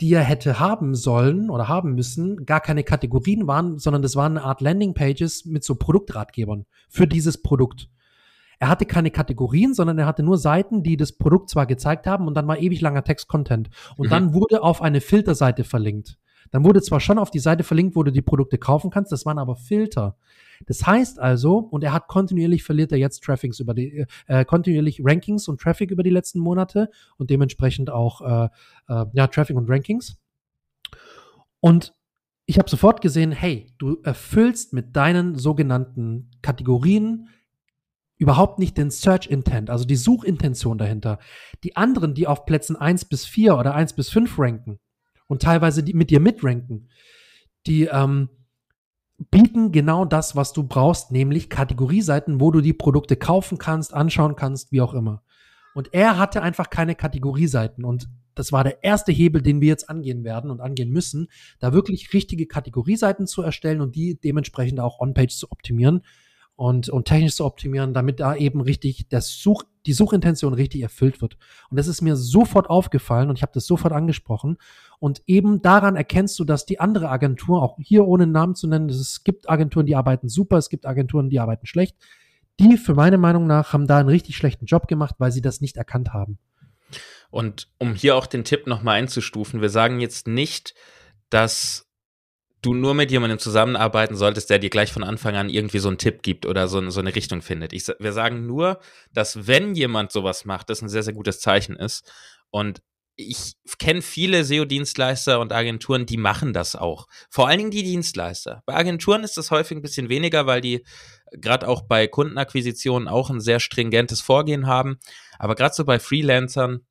die er hätte haben sollen oder haben müssen, gar keine Kategorien waren, sondern das waren eine Art Landing-Pages mit so Produktratgebern für dieses Produkt. Er hatte keine Kategorien, sondern er hatte nur Seiten, die das Produkt zwar gezeigt haben und dann war ewig langer Text-Content. Und Mhm. dann wurde auf eine Filterseite verlinkt. Dann wurde zwar schon auf die Seite verlinkt, wo du die Produkte kaufen kannst, das waren aber Filter. Das heißt also, und er hat kontinuierlich verliert er jetzt Traffics über die, äh, kontinuierlich Rankings und Traffic über die letzten Monate und dementsprechend auch äh, äh, ja, Traffic und Rankings. Und ich habe sofort gesehen, hey, du erfüllst mit deinen sogenannten Kategorien überhaupt nicht den Search Intent, also die Suchintention dahinter. Die anderen, die auf Plätzen 1 bis 4 oder 1 bis 5 ranken und teilweise die mit dir mitranken, die ähm, bieten genau das, was du brauchst, nämlich Kategorieseiten, wo du die Produkte kaufen kannst, anschauen kannst, wie auch immer. Und er hatte einfach keine Kategorieseiten und das war der erste Hebel, den wir jetzt angehen werden und angehen müssen, da wirklich richtige Kategorieseiten zu erstellen und die dementsprechend auch on-page zu optimieren und, und technisch zu optimieren, damit da eben richtig das Such, die Suchintention richtig erfüllt wird. Und das ist mir sofort aufgefallen und ich habe das sofort angesprochen. Und eben daran erkennst du, dass die andere Agentur, auch hier ohne Namen zu nennen, es gibt Agenturen, die arbeiten super, es gibt Agenturen, die arbeiten schlecht. Die, für meine Meinung nach, haben da einen richtig schlechten Job gemacht, weil sie das nicht erkannt haben. Und um hier auch den Tipp nochmal einzustufen, wir sagen jetzt nicht, dass du nur mit jemandem zusammenarbeiten solltest, der dir gleich von Anfang an irgendwie so einen Tipp gibt oder so, so eine Richtung findet. Ich, wir sagen nur, dass wenn jemand sowas macht, das ein sehr, sehr gutes Zeichen ist. Und ich kenne viele SEO-Dienstleister und Agenturen, die machen das auch. Vor allen Dingen die Dienstleister. Bei Agenturen ist das häufig ein bisschen weniger, weil die gerade auch bei Kundenakquisitionen auch ein sehr stringentes Vorgehen haben. Aber gerade so bei Freelancern,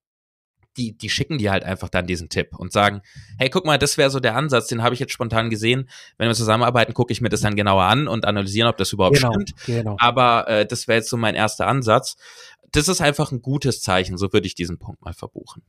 die, die schicken dir halt einfach dann diesen Tipp und sagen, hey, guck mal, das wäre so der Ansatz, den habe ich jetzt spontan gesehen. Wenn wir zusammenarbeiten, gucke ich mir das dann genauer an und analysieren, ob das überhaupt stimmt. genau. Aber äh, das wäre jetzt so mein erster Ansatz. Das ist einfach ein gutes Zeichen, so würde ich diesen Punkt mal verbuchen.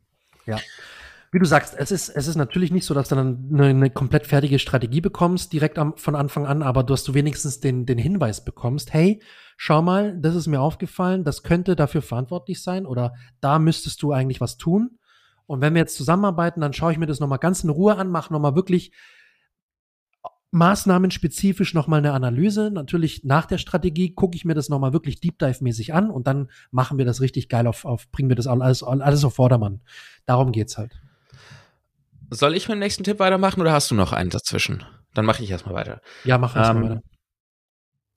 Wie du sagst, es ist, es ist natürlich nicht so, dass du dann eine, eine komplett fertige Strategie bekommst, direkt am, von Anfang an, aber dass du wenigstens den, den Hinweis bekommst, hey, schau mal, das ist mir aufgefallen, das könnte dafür verantwortlich sein oder da müsstest du eigentlich was tun. Und wenn wir jetzt zusammenarbeiten, dann schaue ich mir das nochmal ganz in Ruhe an, mache nochmal wirklich maßnahmenspezifisch nochmal eine Analyse. Natürlich nach der Strategie gucke ich mir das nochmal wirklich Deep Dive-mäßig an und dann machen wir das richtig geil auf, auf bringen wir das alles, alles auf Vordermann. Darum geht's halt. Soll ich mit dem nächsten Tipp weitermachen oder hast du noch einen dazwischen? Dann mache ich erstmal weiter. Ja, mach erstmal ähm, weiter.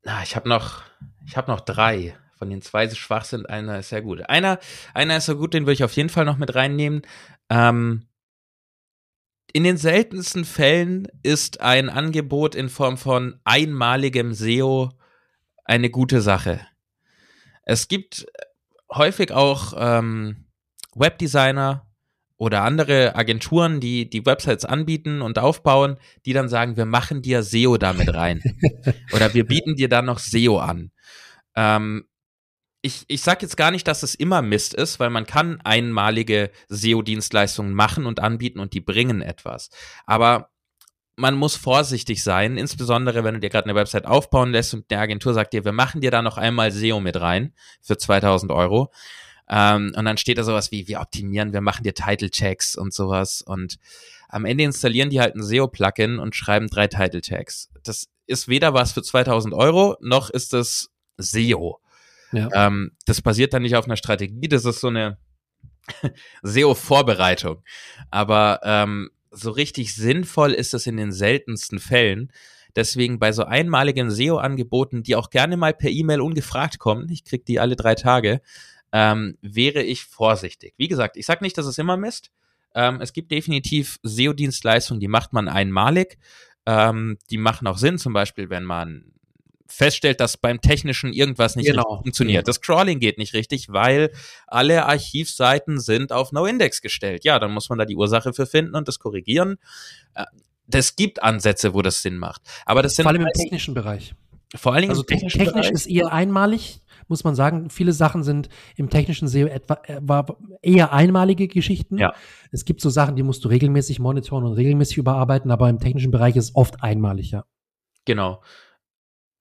Na, ich habe noch, ich habe noch drei. Von den zwei so schwach sind, einer ist sehr gut. Einer, einer ist so gut, den würde ich auf jeden Fall noch mit reinnehmen. Ähm, in den seltensten Fällen ist ein Angebot in Form von einmaligem SEO eine gute Sache. Es gibt häufig auch ähm, Webdesigner oder andere Agenturen, die die Websites anbieten und aufbauen, die dann sagen, wir machen dir SEO damit rein. oder wir bieten dir dann noch SEO an. Ähm, ich, ich sage jetzt gar nicht, dass es immer Mist ist, weil man kann einmalige SEO-Dienstleistungen machen und anbieten und die bringen etwas. Aber man muss vorsichtig sein, insbesondere wenn du dir gerade eine Website aufbauen lässt und eine Agentur sagt dir, wir machen dir da noch einmal SEO mit rein für 2000 Euro. Ähm, und dann steht da sowas wie, wir optimieren, wir machen dir Title-Checks und sowas. Und am Ende installieren die halt ein SEO-Plugin und schreiben drei Title-Tags. Das ist weder was für 2000 Euro, noch ist es SEO. Ja. Ähm, das basiert dann nicht auf einer Strategie, das ist so eine SEO-Vorbereitung. Aber ähm, so richtig sinnvoll ist es in den seltensten Fällen. Deswegen bei so einmaligen SEO-Angeboten, die auch gerne mal per E-Mail ungefragt kommen, ich krieg die alle drei Tage, ähm, wäre ich vorsichtig. Wie gesagt, ich sage nicht, dass es immer Mist. Ähm, es gibt definitiv SEO-Dienstleistungen, die macht man einmalig. Ähm, die machen auch Sinn, zum Beispiel, wenn man feststellt, dass beim Technischen irgendwas nicht genau. funktioniert. Das Crawling geht nicht richtig, weil alle Archivseiten sind auf No-Index gestellt. Ja, dann muss man da die Ursache für finden und das korrigieren. Äh, das gibt Ansätze, wo das Sinn macht. Aber das sind vor allem im technischen Bereich. Vor allen Dingen also technisch Bereich. ist eher einmalig, muss man sagen. Viele Sachen sind im technischen SEO etwa äh, eher einmalige Geschichten. Ja. Es gibt so Sachen, die musst du regelmäßig monitoren und regelmäßig überarbeiten, aber im technischen Bereich ist es oft einmalig, ja. Genau.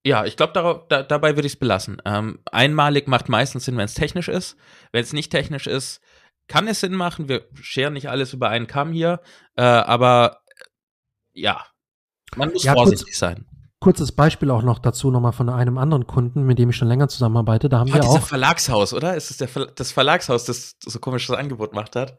Ja, ich glaube, da, dabei würde ich es belassen. Ähm, einmalig macht meistens Sinn, wenn es technisch ist. Wenn es nicht technisch ist, kann es Sinn machen. Wir scheren nicht alles über einen Kamm hier, äh, aber äh, ja, man muss ja, vorsichtig kurz, sein. Kurzes Beispiel auch noch dazu nochmal von einem anderen Kunden, mit dem ich schon länger zusammenarbeite. Da haben ah, wir auch Verlagshaus, oder? Ist es der Ver das Verlagshaus, das so komisches Angebot gemacht hat?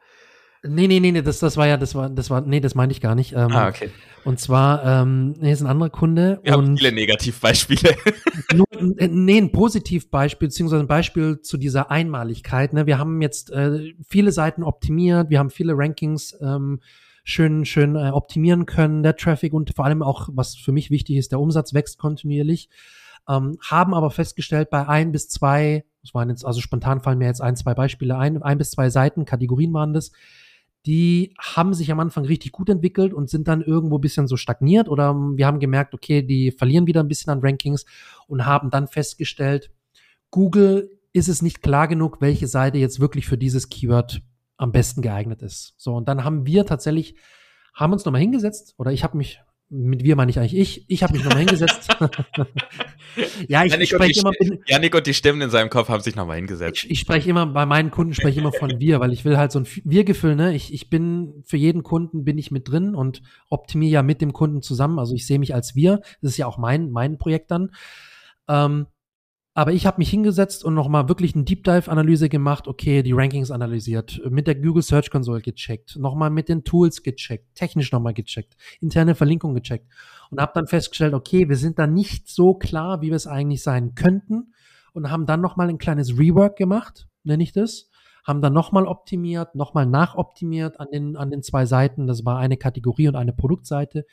Nee, nee, nee, nee, das, das war ja, das war, das war, nee, das meinte ich gar nicht. Ähm, ah, okay. Und zwar, ähm, nee, ist ein anderer Kunde. Wir und haben viele Negativbeispiele. nur, äh, nee, ein Positivbeispiel, beziehungsweise ein Beispiel zu dieser Einmaligkeit. Ne? Wir haben jetzt äh, viele Seiten optimiert, wir haben viele Rankings ähm, schön, schön äh, optimieren können, der Traffic und vor allem auch, was für mich wichtig ist, der Umsatz wächst kontinuierlich. Ähm, haben aber festgestellt, bei ein bis zwei, das waren jetzt, also spontan fallen mir jetzt ein, zwei Beispiele ein, ein bis zwei Seiten, Kategorien waren das, die haben sich am Anfang richtig gut entwickelt und sind dann irgendwo bisschen so stagniert oder wir haben gemerkt, okay, die verlieren wieder ein bisschen an Rankings und haben dann festgestellt, Google ist es nicht klar genug, welche Seite jetzt wirklich für dieses Keyword am besten geeignet ist. So, und dann haben wir tatsächlich, haben uns nochmal hingesetzt oder ich habe mich mit wir meine ich eigentlich ich. Ich habe mich nochmal hingesetzt. ja, ich, ich spreche immer. Janik und die Stimmen in seinem Kopf haben sich nochmal hingesetzt. Ich, ich spreche immer, bei meinen Kunden spreche ich immer von wir, weil ich will halt so ein Wir-Gefühl, ne? Ich, ich bin, für jeden Kunden bin ich mit drin und optimiere ja mit dem Kunden zusammen. Also ich sehe mich als wir. Das ist ja auch mein, mein Projekt dann. Ähm, aber ich habe mich hingesetzt und nochmal wirklich eine Deep Dive Analyse gemacht, okay, die Rankings analysiert, mit der Google Search Console gecheckt, nochmal mit den Tools gecheckt, technisch nochmal gecheckt, interne Verlinkung gecheckt und habe dann festgestellt, okay, wir sind da nicht so klar, wie wir es eigentlich sein könnten und haben dann nochmal ein kleines Rework gemacht, nenne ich das, haben dann nochmal optimiert, nochmal nachoptimiert an den, an den zwei Seiten, das war eine Kategorie und eine Produktseite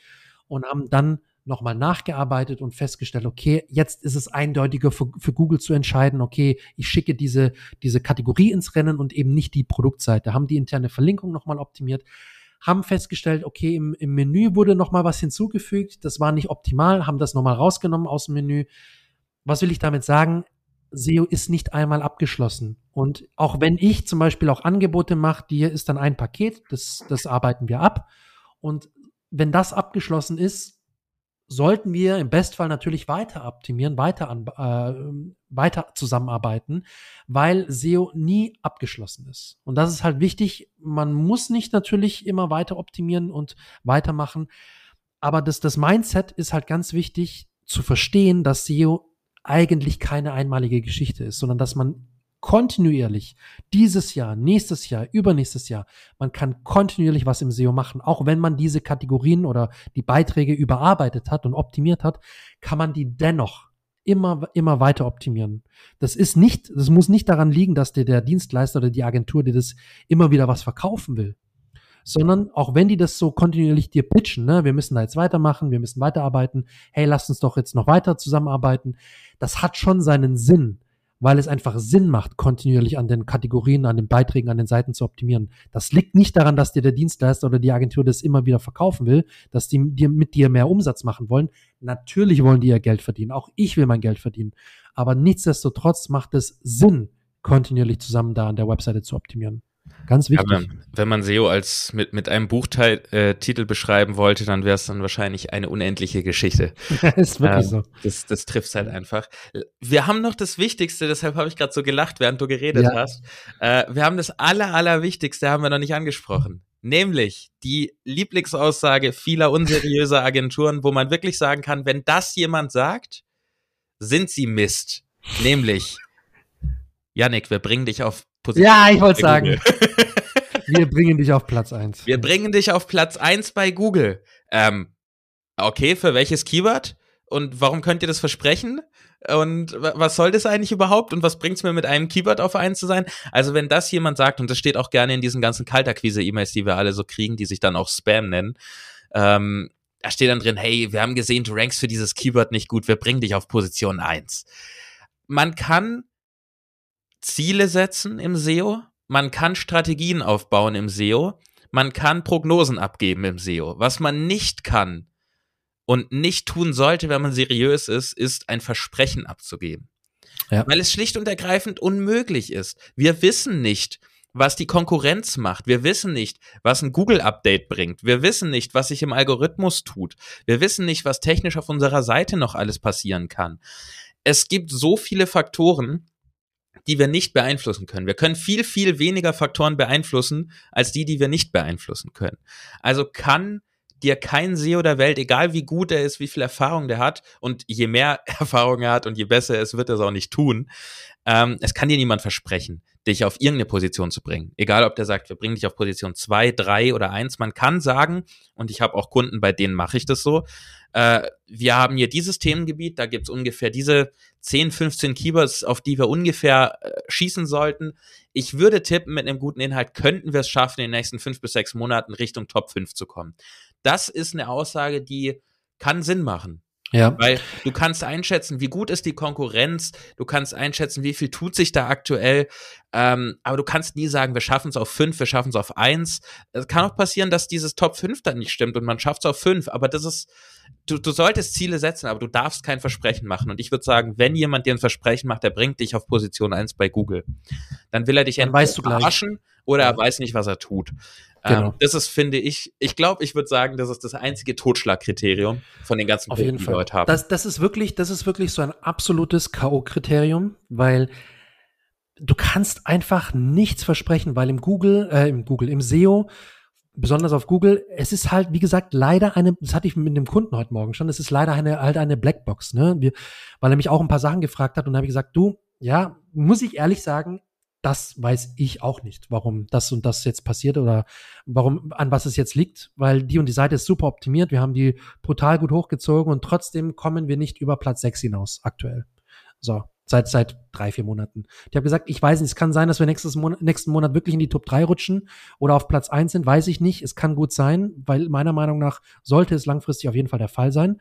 und haben dann nochmal nachgearbeitet und festgestellt, okay, jetzt ist es eindeutiger für, für, Google zu entscheiden, okay, ich schicke diese, diese Kategorie ins Rennen und eben nicht die Produktseite. Haben die interne Verlinkung nochmal optimiert, haben festgestellt, okay, im, im Menü wurde nochmal was hinzugefügt, das war nicht optimal, haben das nochmal rausgenommen aus dem Menü. Was will ich damit sagen? SEO ist nicht einmal abgeschlossen. Und auch wenn ich zum Beispiel auch Angebote mache, die ist dann ein Paket, das, das arbeiten wir ab. Und wenn das abgeschlossen ist, sollten wir im Bestfall natürlich weiter optimieren, weiter, an, äh, weiter zusammenarbeiten, weil SEO nie abgeschlossen ist. Und das ist halt wichtig. Man muss nicht natürlich immer weiter optimieren und weitermachen. Aber das, das Mindset ist halt ganz wichtig zu verstehen, dass SEO eigentlich keine einmalige Geschichte ist, sondern dass man kontinuierlich dieses Jahr, nächstes Jahr, übernächstes Jahr, man kann kontinuierlich was im SEO machen. Auch wenn man diese Kategorien oder die Beiträge überarbeitet hat und optimiert hat, kann man die dennoch immer, immer weiter optimieren. Das ist nicht, das muss nicht daran liegen, dass dir der Dienstleister oder die Agentur dir das immer wieder was verkaufen will. Sondern auch wenn die das so kontinuierlich dir pitchen, ne, wir müssen da jetzt weitermachen, wir müssen weiterarbeiten, hey, lass uns doch jetzt noch weiter zusammenarbeiten, das hat schon seinen Sinn weil es einfach Sinn macht, kontinuierlich an den Kategorien, an den Beiträgen, an den Seiten zu optimieren. Das liegt nicht daran, dass dir der Dienstleister oder die Agentur das immer wieder verkaufen will, dass die dir mit dir mehr Umsatz machen wollen. Natürlich wollen die ja Geld verdienen. Auch ich will mein Geld verdienen. Aber nichtsdestotrotz macht es Sinn, kontinuierlich zusammen da an der Webseite zu optimieren. Ganz wichtig. Ja, wenn man SEO als mit, mit einem Buchtitel äh, beschreiben wollte, dann wäre es dann wahrscheinlich eine unendliche Geschichte. ist wirklich ähm, so. Das, das trifft halt einfach. Wir haben noch das Wichtigste, deshalb habe ich gerade so gelacht, während du geredet ja. hast. Äh, wir haben das Aller, Allerwichtigste, haben wir noch nicht angesprochen. Nämlich die Lieblingsaussage vieler unseriöser Agenturen, wo man wirklich sagen kann, wenn das jemand sagt, sind sie Mist. Nämlich, Yannick, wir bringen dich auf Position. Ja, ich wollte sagen. wir bringen dich auf Platz 1. Wir bringen dich auf Platz 1 bei Google. Ähm, okay, für welches Keyword? Und warum könnt ihr das versprechen? Und was soll das eigentlich überhaupt? Und was bringt es mir mit einem Keyword auf 1 zu sein? Also wenn das jemand sagt, und das steht auch gerne in diesen ganzen Kaltakquise-E-Mails, die wir alle so kriegen, die sich dann auch Spam nennen, ähm, da steht dann drin, hey, wir haben gesehen, du rankst für dieses Keyword nicht gut, wir bringen dich auf Position 1. Man kann Ziele setzen im SEO, man kann Strategien aufbauen im SEO, man kann Prognosen abgeben im SEO. Was man nicht kann und nicht tun sollte, wenn man seriös ist, ist ein Versprechen abzugeben. Ja. Weil es schlicht und ergreifend unmöglich ist. Wir wissen nicht, was die Konkurrenz macht. Wir wissen nicht, was ein Google-Update bringt. Wir wissen nicht, was sich im Algorithmus tut. Wir wissen nicht, was technisch auf unserer Seite noch alles passieren kann. Es gibt so viele Faktoren, die wir nicht beeinflussen können. Wir können viel, viel weniger Faktoren beeinflussen als die, die wir nicht beeinflussen können. Also kann dir kein SEO der Welt, egal wie gut er ist, wie viel Erfahrung der hat, und je mehr Erfahrung er hat und je besser er ist, wird er es auch nicht tun. Ähm, es kann dir niemand versprechen, dich auf irgendeine Position zu bringen. Egal, ob der sagt, wir bringen dich auf Position zwei, drei oder eins. Man kann sagen, und ich habe auch Kunden, bei denen mache ich das so, äh, wir haben hier dieses Themengebiet, da gibt's ungefähr diese 10, 15 Keywords, auf die wir ungefähr äh, schießen sollten. Ich würde tippen, mit einem guten Inhalt könnten wir es schaffen, in den nächsten fünf bis sechs Monaten Richtung Top 5 zu kommen. Das ist eine Aussage, die kann Sinn machen. Ja. Weil du kannst einschätzen, wie gut ist die Konkurrenz, du kannst einschätzen, wie viel tut sich da aktuell, ähm, aber du kannst nie sagen, wir schaffen es auf fünf, wir schaffen es auf eins. Es kann auch passieren, dass dieses Top 5 dann nicht stimmt und man schafft es auf fünf, aber das ist, du, du solltest Ziele setzen, aber du darfst kein Versprechen machen. Und ich würde sagen, wenn jemand dir ein Versprechen macht, der bringt dich auf Position eins bei Google, dann will er dich entweder verarschen oder er weiß nicht, was er tut. Genau. Ähm, das ist, finde ich, ich glaube, ich würde sagen, das ist das einzige Totschlagkriterium von den ganzen Auf jeden Fall. die wir heute haben. Das, das ist wirklich, das ist wirklich so ein absolutes K.O.-Kriterium, weil du kannst einfach nichts versprechen, weil im Google, äh, im Google, im SEO, besonders auf Google, es ist halt, wie gesagt, leider eine, das hatte ich mit dem Kunden heute Morgen schon, es ist leider eine, halt eine Blackbox, ne? Wir, weil er mich auch ein paar Sachen gefragt hat und habe ich gesagt, du, ja, muss ich ehrlich sagen, das weiß ich auch nicht, warum das und das jetzt passiert oder warum, an was es jetzt liegt, weil die und die Seite ist super optimiert, wir haben die brutal gut hochgezogen und trotzdem kommen wir nicht über Platz 6 hinaus aktuell. So, seit, seit drei, vier Monaten. Ich habe gesagt, ich weiß nicht, es kann sein, dass wir nächstes Monat, nächsten Monat wirklich in die Top 3 rutschen oder auf Platz 1 sind, weiß ich nicht. Es kann gut sein, weil meiner Meinung nach sollte es langfristig auf jeden Fall der Fall sein.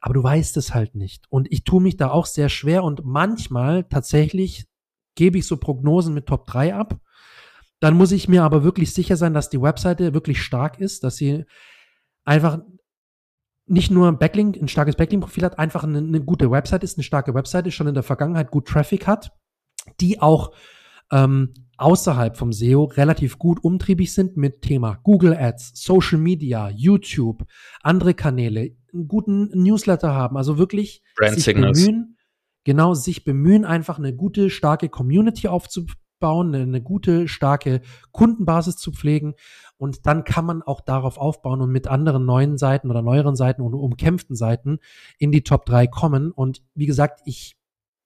Aber du weißt es halt nicht. Und ich tue mich da auch sehr schwer und manchmal tatsächlich gebe ich so Prognosen mit Top 3 ab. Dann muss ich mir aber wirklich sicher sein, dass die Webseite wirklich stark ist, dass sie einfach nicht nur ein Backlink, ein starkes Backlink-Profil hat, einfach eine, eine, gute Website ist, eine starke Website schon in der Vergangenheit gut Traffic hat, die auch ähm, außerhalb vom SEO relativ gut umtriebig sind mit Thema Google Ads, Social Media, YouTube, andere Kanäle, einen guten Newsletter haben. Also wirklich Brand sich Signals. bemühen, genau, sich bemühen, einfach eine gute, starke Community aufzubauen, eine, gute, starke Kundenbasis zu pflegen. Und dann kann man auch darauf aufbauen und mit anderen neuen Seiten oder neueren Seiten und umkämpften Seiten in die Top 3 kommen. Und wie gesagt, ich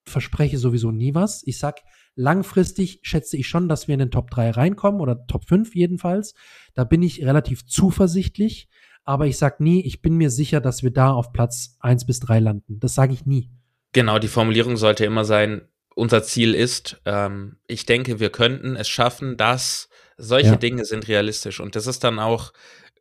verspreche sowieso nie was. Ich sag, langfristig schätze ich schon, dass wir in den Top 3 reinkommen oder Top 5 jedenfalls. Da bin ich relativ zuversichtlich. Aber ich sag nie, ich bin mir sicher, dass wir da auf Platz 1 bis 3 landen. Das sage ich nie. Genau, die Formulierung sollte immer sein, unser Ziel ist, ähm, ich denke, wir könnten es schaffen, dass solche ja. Dinge sind realistisch. Und das ist dann auch,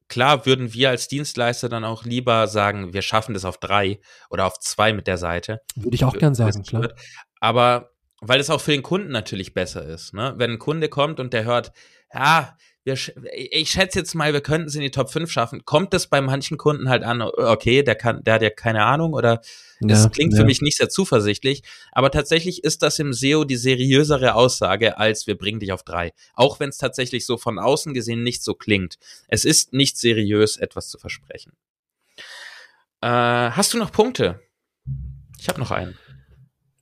klar würden wir als Dienstleister dann auch lieber sagen, wir schaffen das auf drei oder auf zwei mit der Seite. Würde ich auch gern sagen, klar. Aber weil es auch für den Kunden natürlich besser ist. Ne? Wenn ein Kunde kommt und der hört, ja, wir, ich schätze jetzt mal, wir könnten es in die Top 5 schaffen. Kommt das bei manchen Kunden halt an, okay, der kann, der hat ja keine Ahnung oder das ja, klingt ja. für mich nicht sehr zuversichtlich. Aber tatsächlich ist das im SEO die seriösere Aussage, als wir bringen dich auf drei. Auch wenn es tatsächlich so von außen gesehen nicht so klingt. Es ist nicht seriös, etwas zu versprechen. Äh, hast du noch Punkte? Ich habe noch einen.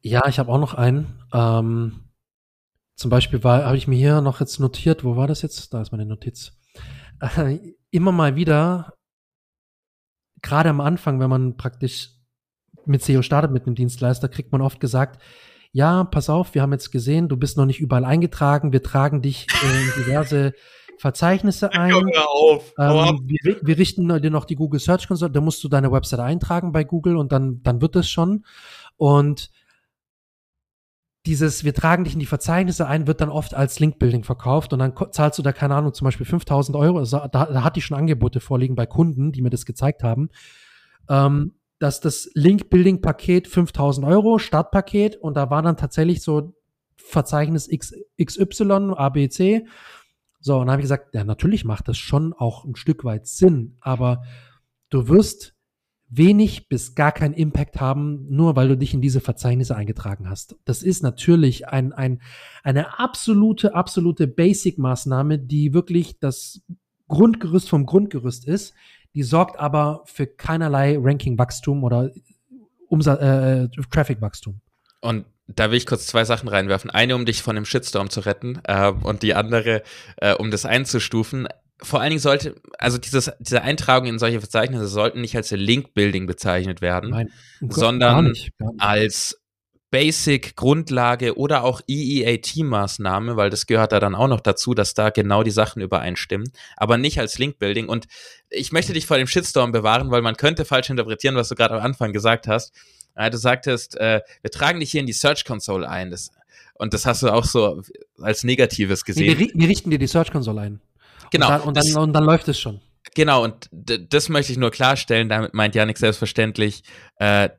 Ja, ich habe auch noch einen. Ähm, zum Beispiel habe ich mir hier noch jetzt notiert, wo war das jetzt? Da ist meine Notiz. Äh, immer mal wieder, gerade am Anfang, wenn man praktisch mit SEO startet mit einem Dienstleister, kriegt man oft gesagt, ja, pass auf, wir haben jetzt gesehen, du bist noch nicht überall eingetragen, wir tragen dich in diverse Verzeichnisse ein. Auf, ähm, wir, wir, richten dir noch die Google Search Console, da musst du deine Website eintragen bei Google und dann, dann wird es schon. Und dieses, wir tragen dich in die Verzeichnisse ein, wird dann oft als Link-Building verkauft und dann zahlst du da, keine Ahnung, zum Beispiel 5000 Euro. Also da, da hatte ich schon Angebote vorliegen bei Kunden, die mir das gezeigt haben, ähm, dass das Link-Building-Paket 5000 Euro, Startpaket und da war dann tatsächlich so Verzeichnis X, XY, ABC. So, und dann habe ich gesagt, ja, natürlich macht das schon auch ein Stück weit Sinn, aber du wirst wenig bis gar keinen Impact haben, nur weil du dich in diese Verzeichnisse eingetragen hast. Das ist natürlich ein, ein, eine absolute, absolute Basic-Maßnahme, die wirklich das Grundgerüst vom Grundgerüst ist. Die sorgt aber für keinerlei Ranking-Wachstum oder Umsatz, äh, äh, Traffic-Wachstum. Und da will ich kurz zwei Sachen reinwerfen. Eine, um dich von dem Shitstorm zu retten äh, und die andere, äh, um das einzustufen vor allen Dingen sollte, also dieses, diese Eintragungen in solche Verzeichnisse sollten nicht als Link-Building bezeichnet werden, Nein, sondern gar nicht, gar nicht. als Basic, Grundlage oder auch EEAT-Maßnahme, weil das gehört da dann auch noch dazu, dass da genau die Sachen übereinstimmen, aber nicht als Link-Building. Und ich möchte dich vor dem Shitstorm bewahren, weil man könnte falsch interpretieren, was du gerade am Anfang gesagt hast. Du sagtest, äh, wir tragen dich hier in die Search Console ein. Das, und das hast du auch so als Negatives gesehen. Nee, wir, wir richten dir die Search Console ein. Genau. Und dann, und dann, und dann läuft es schon. Genau, und das möchte ich nur klarstellen. Damit meint Janik selbstverständlich, äh,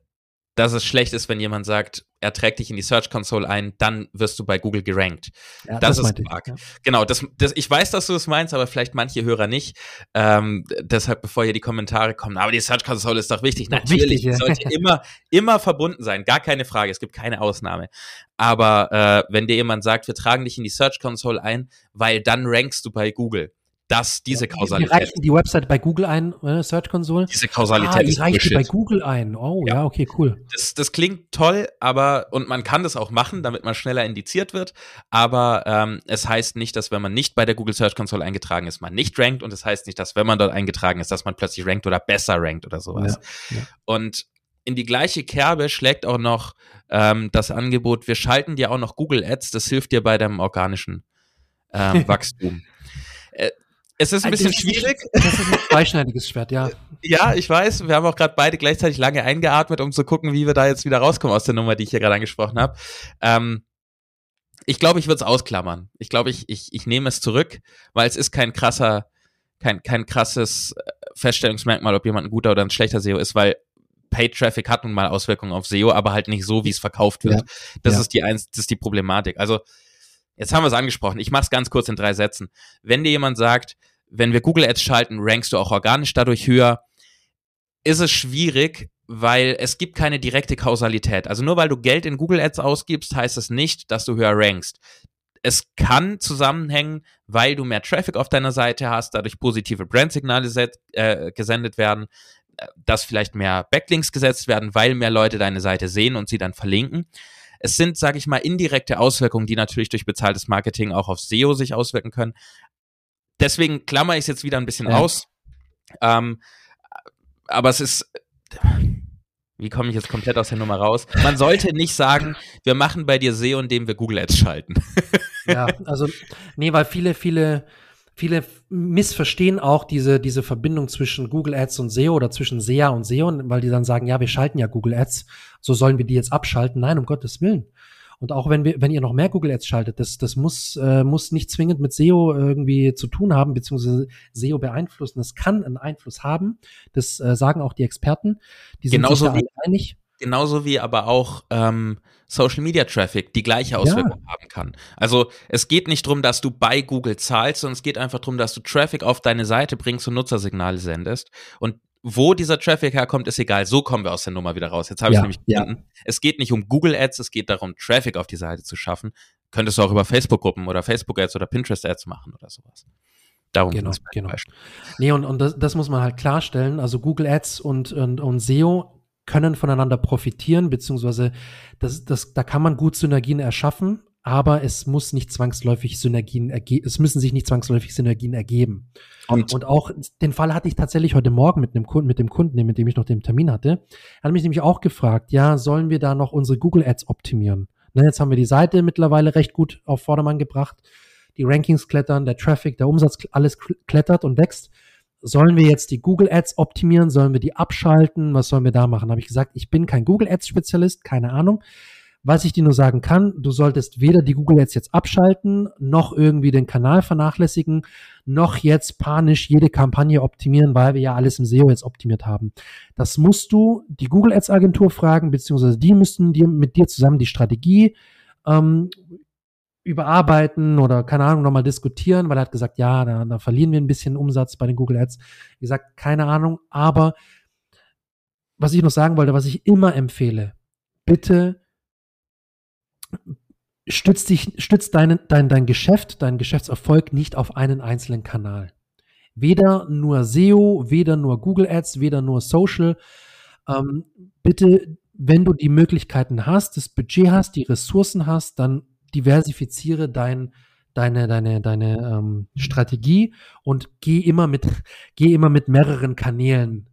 dass es schlecht ist, wenn jemand sagt, er trägt dich in die Search Console ein, dann wirst du bei Google gerankt. Ja, das, das, ist arg. Ja. Genau, das, das, ich weiß, dass du das meinst, aber vielleicht manche Hörer nicht. Ähm, deshalb, bevor hier die Kommentare kommen, aber die Search Console ist doch wichtig. Natürlich, wichtig, ja. sollte immer, immer verbunden sein, gar keine Frage. Es gibt keine Ausnahme. Aber äh, wenn dir jemand sagt, wir tragen dich in die Search Console ein, weil dann rankst du bei Google dass diese Kausalität. Die reichen die Website bei Google ein, äh, Search Console. Diese Kausalität ah, die ist reicht die bei Google ein. Oh, ja, ja okay, cool. Das, das klingt toll, aber und man kann das auch machen, damit man schneller indiziert wird. Aber ähm, es heißt nicht, dass wenn man nicht bei der Google Search Console eingetragen ist, man nicht rankt und es heißt nicht, dass wenn man dort eingetragen ist, dass man plötzlich rankt oder besser rankt oder sowas. Ja, ja. Und in die gleiche Kerbe schlägt auch noch ähm, das Angebot, wir schalten dir auch noch Google Ads, das hilft dir bei deinem organischen ähm, Wachstum. Es ist ein bisschen schwierig. Das ist ein zweischneidiges Schwert, ja. Ja, ich weiß. Wir haben auch gerade beide gleichzeitig lange eingeatmet, um zu gucken, wie wir da jetzt wieder rauskommen aus der Nummer, die ich hier gerade angesprochen habe. Ähm, ich glaube, ich würde es ausklammern. Ich glaube, ich, ich, ich nehme es zurück, weil es ist kein krasser, kein, kein krasses äh, Feststellungsmerkmal, ob jemand ein guter oder ein schlechter SEO ist, weil Paid Traffic hat nun mal Auswirkungen auf SEO, aber halt nicht so, wie es verkauft wird. Ja. Das ja. ist die eins, das ist die Problematik. Also, jetzt haben wir es angesprochen. Ich mache es ganz kurz in drei Sätzen. Wenn dir jemand sagt, wenn wir Google Ads schalten, rankst du auch organisch dadurch höher. Ist es schwierig, weil es gibt keine direkte Kausalität. Also nur weil du Geld in Google Ads ausgibst, heißt es nicht, dass du höher rankst. Es kann zusammenhängen, weil du mehr Traffic auf deiner Seite hast, dadurch positive Brandsignale äh, gesendet werden. dass vielleicht mehr Backlinks gesetzt werden, weil mehr Leute deine Seite sehen und sie dann verlinken. Es sind, sage ich mal, indirekte Auswirkungen, die natürlich durch bezahltes Marketing auch auf SEO sich auswirken können. Deswegen klammer ich es jetzt wieder ein bisschen ja. aus. Ähm, aber es ist, wie komme ich jetzt komplett aus der Nummer raus? Man sollte nicht sagen, wir machen bei dir SEO, indem wir Google Ads schalten. ja, also, nee, weil viele, viele, viele missverstehen auch diese, diese Verbindung zwischen Google Ads und SEO oder zwischen SEA und SEO, weil die dann sagen, ja, wir schalten ja Google Ads, so sollen wir die jetzt abschalten. Nein, um Gottes Willen. Und auch wenn wir, wenn ihr noch mehr Google Ads schaltet, das, das muss, äh, muss nicht zwingend mit SEO irgendwie zu tun haben, beziehungsweise SEO beeinflussen. Das kann einen Einfluss haben. Das äh, sagen auch die Experten. Die sind genauso sich da einig. Genauso wie aber auch ähm, Social Media Traffic die gleiche Auswirkung ja. haben kann. Also es geht nicht darum, dass du bei Google zahlst, sondern es geht einfach darum, dass du Traffic auf deine Seite bringst und Nutzersignale sendest. Und wo dieser Traffic herkommt, ist egal. So kommen wir aus der Nummer wieder raus. Jetzt habe ich ja, nämlich gefunden. Ja. Es geht nicht um Google Ads, es geht darum, Traffic auf die Seite zu schaffen. Könntest du auch über Facebook-Gruppen oder Facebook-Ads oder Pinterest-Ads machen oder sowas. Darum genau, genau. Beispiel. Nee, und, und das, das muss man halt klarstellen. Also Google Ads und, und, und SEO können voneinander profitieren, beziehungsweise das, das, da kann man gut Synergien erschaffen, aber es muss nicht zwangsläufig Synergien ergeben, es müssen sich nicht zwangsläufig Synergien ergeben. Und, und auch den Fall hatte ich tatsächlich heute Morgen mit einem Kunden, mit dem Kunden, mit dem ich noch den Termin hatte. Er hat mich nämlich auch gefragt, ja, sollen wir da noch unsere Google Ads optimieren? Ne, jetzt haben wir die Seite mittlerweile recht gut auf Vordermann gebracht. Die Rankings klettern, der Traffic, der Umsatz, alles klettert und wächst. Sollen wir jetzt die Google Ads optimieren? Sollen wir die abschalten? Was sollen wir da machen? Habe ich gesagt, ich bin kein Google Ads Spezialist, keine Ahnung. Was ich dir nur sagen kann, du solltest weder die Google Ads jetzt abschalten, noch irgendwie den Kanal vernachlässigen, noch jetzt panisch jede Kampagne optimieren, weil wir ja alles im SEO jetzt optimiert haben. Das musst du die Google Ads Agentur fragen, beziehungsweise die müssten dir mit dir zusammen die Strategie ähm, überarbeiten oder keine Ahnung nochmal diskutieren, weil er hat gesagt, ja, da, da verlieren wir ein bisschen Umsatz bei den Google Ads. Wie gesagt, keine Ahnung, aber was ich noch sagen wollte, was ich immer empfehle, bitte stützt dich, stützt dein, dein, dein Geschäft, dein Geschäftserfolg nicht auf einen einzelnen Kanal. Weder nur SEO, weder nur Google Ads, weder nur Social. Ähm, bitte, wenn du die Möglichkeiten hast, das Budget hast, die Ressourcen hast, dann diversifiziere dein, deine, deine, deine ähm, Strategie und geh immer mit, geh immer mit mehreren Kanälen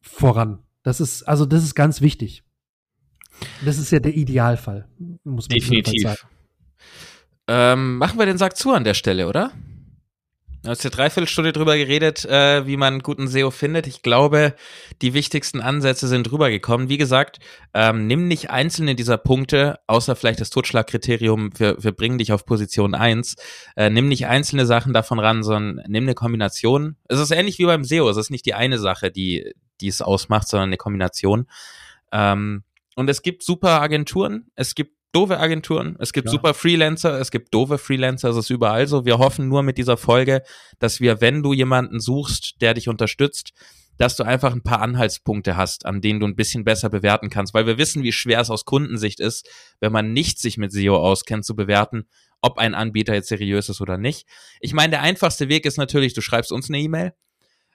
voran. Das ist, also das ist ganz wichtig. Das ist ja der Idealfall, muss man Definitiv. sagen. Ähm, machen wir den Sack zu an der Stelle, oder? Du hast ja dreiviertel Stunde drüber geredet, äh, wie man guten SEO findet. Ich glaube, die wichtigsten Ansätze sind rübergekommen. Wie gesagt, ähm, nimm nicht einzelne dieser Punkte, außer vielleicht das Totschlagkriterium, wir, wir bringen dich auf Position 1. Äh, nimm nicht einzelne Sachen davon ran, sondern nimm eine Kombination. Es ist ähnlich wie beim SEO. Es ist nicht die eine Sache, die, die es ausmacht, sondern eine Kombination. Ähm, und es gibt super Agenturen, es gibt doofe Agenturen, es gibt ja. super Freelancer, es gibt doofe Freelancer, es ist überall so. Wir hoffen nur mit dieser Folge, dass wir, wenn du jemanden suchst, der dich unterstützt, dass du einfach ein paar Anhaltspunkte hast, an denen du ein bisschen besser bewerten kannst, weil wir wissen, wie schwer es aus Kundensicht ist, wenn man nicht sich mit SEO auskennt, zu bewerten, ob ein Anbieter jetzt seriös ist oder nicht. Ich meine, der einfachste Weg ist natürlich, du schreibst uns eine E-Mail.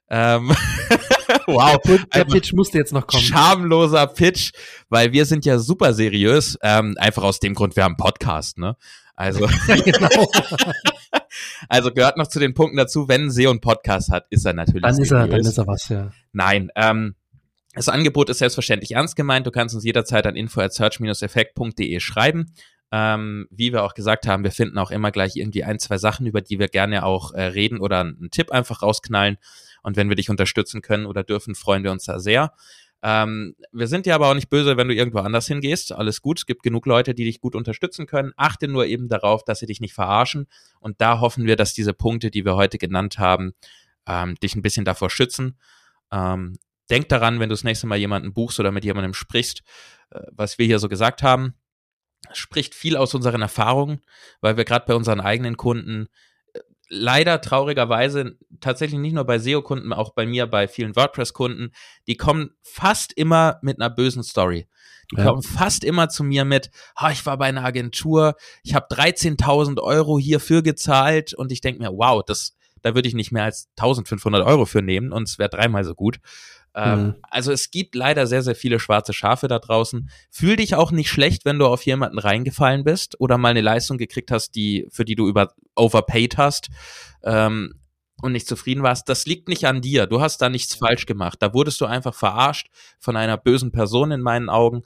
Ähm wow. Der, der Pitch musste jetzt noch kommen. Schamloser Pitch, weil wir sind ja super seriös. Ähm, einfach aus dem Grund, wir haben Podcast, ne? Also, genau. also gehört noch zu den Punkten dazu, wenn SEO einen Podcast hat, ist er natürlich Dann seriös. ist er, dann ist er was, ja. Nein, ähm, das Angebot ist selbstverständlich ernst gemeint. Du kannst uns jederzeit an info at search-effekt.de schreiben. Ähm, wie wir auch gesagt haben, wir finden auch immer gleich irgendwie ein, zwei Sachen, über die wir gerne auch äh, reden oder einen Tipp einfach rausknallen. Und wenn wir dich unterstützen können oder dürfen, freuen wir uns da sehr. Ähm, wir sind dir aber auch nicht böse, wenn du irgendwo anders hingehst. Alles gut. Es gibt genug Leute, die dich gut unterstützen können. Achte nur eben darauf, dass sie dich nicht verarschen. Und da hoffen wir, dass diese Punkte, die wir heute genannt haben, ähm, dich ein bisschen davor schützen. Ähm, denk daran, wenn du das nächste Mal jemanden buchst oder mit jemandem sprichst, äh, was wir hier so gesagt haben. Spricht viel aus unseren Erfahrungen, weil wir gerade bei unseren eigenen Kunden leider traurigerweise tatsächlich nicht nur bei SEO-Kunden, auch bei mir, bei vielen WordPress-Kunden, die kommen fast immer mit einer bösen Story. Die ja. kommen fast immer zu mir mit, oh, ich war bei einer Agentur, ich habe 13.000 Euro hierfür gezahlt und ich denke mir, wow, das, da würde ich nicht mehr als 1.500 Euro für nehmen und es wäre dreimal so gut. Ähm, mhm. Also es gibt leider sehr, sehr viele schwarze Schafe da draußen. Fühl dich auch nicht schlecht, wenn du auf jemanden reingefallen bist oder mal eine Leistung gekriegt hast, die, für die du über overpaid hast. Ähm, und nicht zufrieden warst, das liegt nicht an dir. Du hast da nichts falsch gemacht. Da wurdest du einfach verarscht von einer bösen Person in meinen Augen.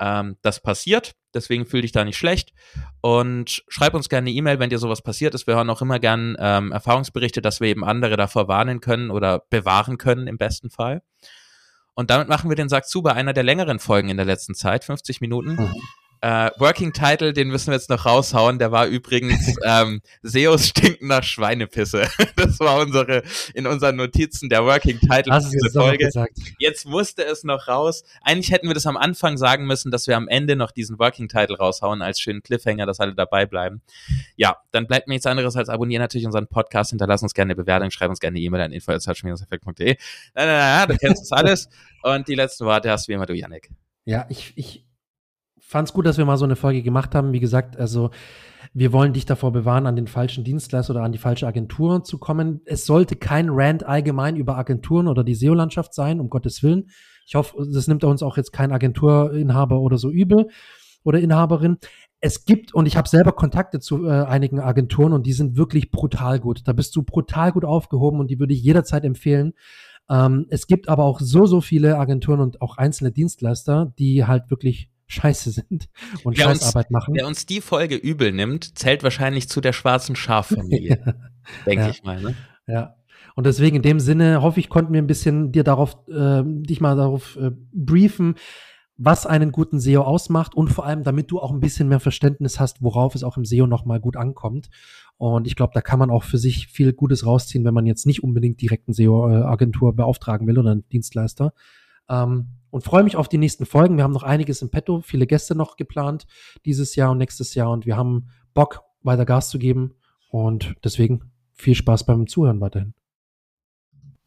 Ähm, das passiert, deswegen fühl dich da nicht schlecht. Und schreib uns gerne eine E-Mail, wenn dir sowas passiert ist. Wir hören auch immer gern ähm, Erfahrungsberichte, dass wir eben andere davor warnen können oder bewahren können im besten Fall. Und damit machen wir den Sack zu bei einer der längeren Folgen in der letzten Zeit, 50 Minuten. Mhm. Äh, Working Title, den müssen wir jetzt noch raushauen. Der war übrigens ähm, SEOs stinken nach Schweinepisse. das war unsere in unseren Notizen der Working Title Hast diese Folge. Jetzt musste es noch raus. Eigentlich hätten wir das am Anfang sagen müssen, dass wir am Ende noch diesen Working Title raushauen als schönen Cliffhanger, dass alle dabei bleiben. Ja, dann bleibt mir nichts anderes als abonnieren natürlich unseren Podcast, hinterlass uns gerne eine Bewertung, schreib uns gerne eine E-Mail an info@search-effekt.de. Nein, nein, nein, du kennst das alles. Und die letzten Worte hast wie immer du, Yannick. Ja, ich, ich fand es gut, dass wir mal so eine Folge gemacht haben. Wie gesagt, also wir wollen dich davor bewahren, an den falschen Dienstleister oder an die falsche Agentur zu kommen. Es sollte kein Rant allgemein über Agenturen oder die SEO-Landschaft sein, um Gottes Willen. Ich hoffe, das nimmt uns auch jetzt kein Agenturinhaber oder so übel oder Inhaberin. Es gibt, und ich habe selber Kontakte zu äh, einigen Agenturen und die sind wirklich brutal gut. Da bist du brutal gut aufgehoben und die würde ich jederzeit empfehlen. Ähm, es gibt aber auch so, so viele Agenturen und auch einzelne Dienstleister, die halt wirklich scheiße sind und wer Scheißarbeit uns, machen. Wer uns die Folge übel nimmt, zählt wahrscheinlich zu der schwarzen Schaffamilie. Denke ja. ich mal, ne? Ja. Und deswegen in dem Sinne hoffe ich, konnten wir ein bisschen dir darauf, äh, dich mal darauf äh, briefen, was einen guten SEO ausmacht und vor allem, damit du auch ein bisschen mehr Verständnis hast, worauf es auch im SEO nochmal gut ankommt. Und ich glaube, da kann man auch für sich viel Gutes rausziehen, wenn man jetzt nicht unbedingt direkt eine SEO-Agentur beauftragen will oder einen Dienstleister. Ähm, und freue mich auf die nächsten Folgen. Wir haben noch einiges im Petto, viele Gäste noch geplant dieses Jahr und nächstes Jahr und wir haben Bock, weiter Gas zu geben und deswegen viel Spaß beim Zuhören weiterhin.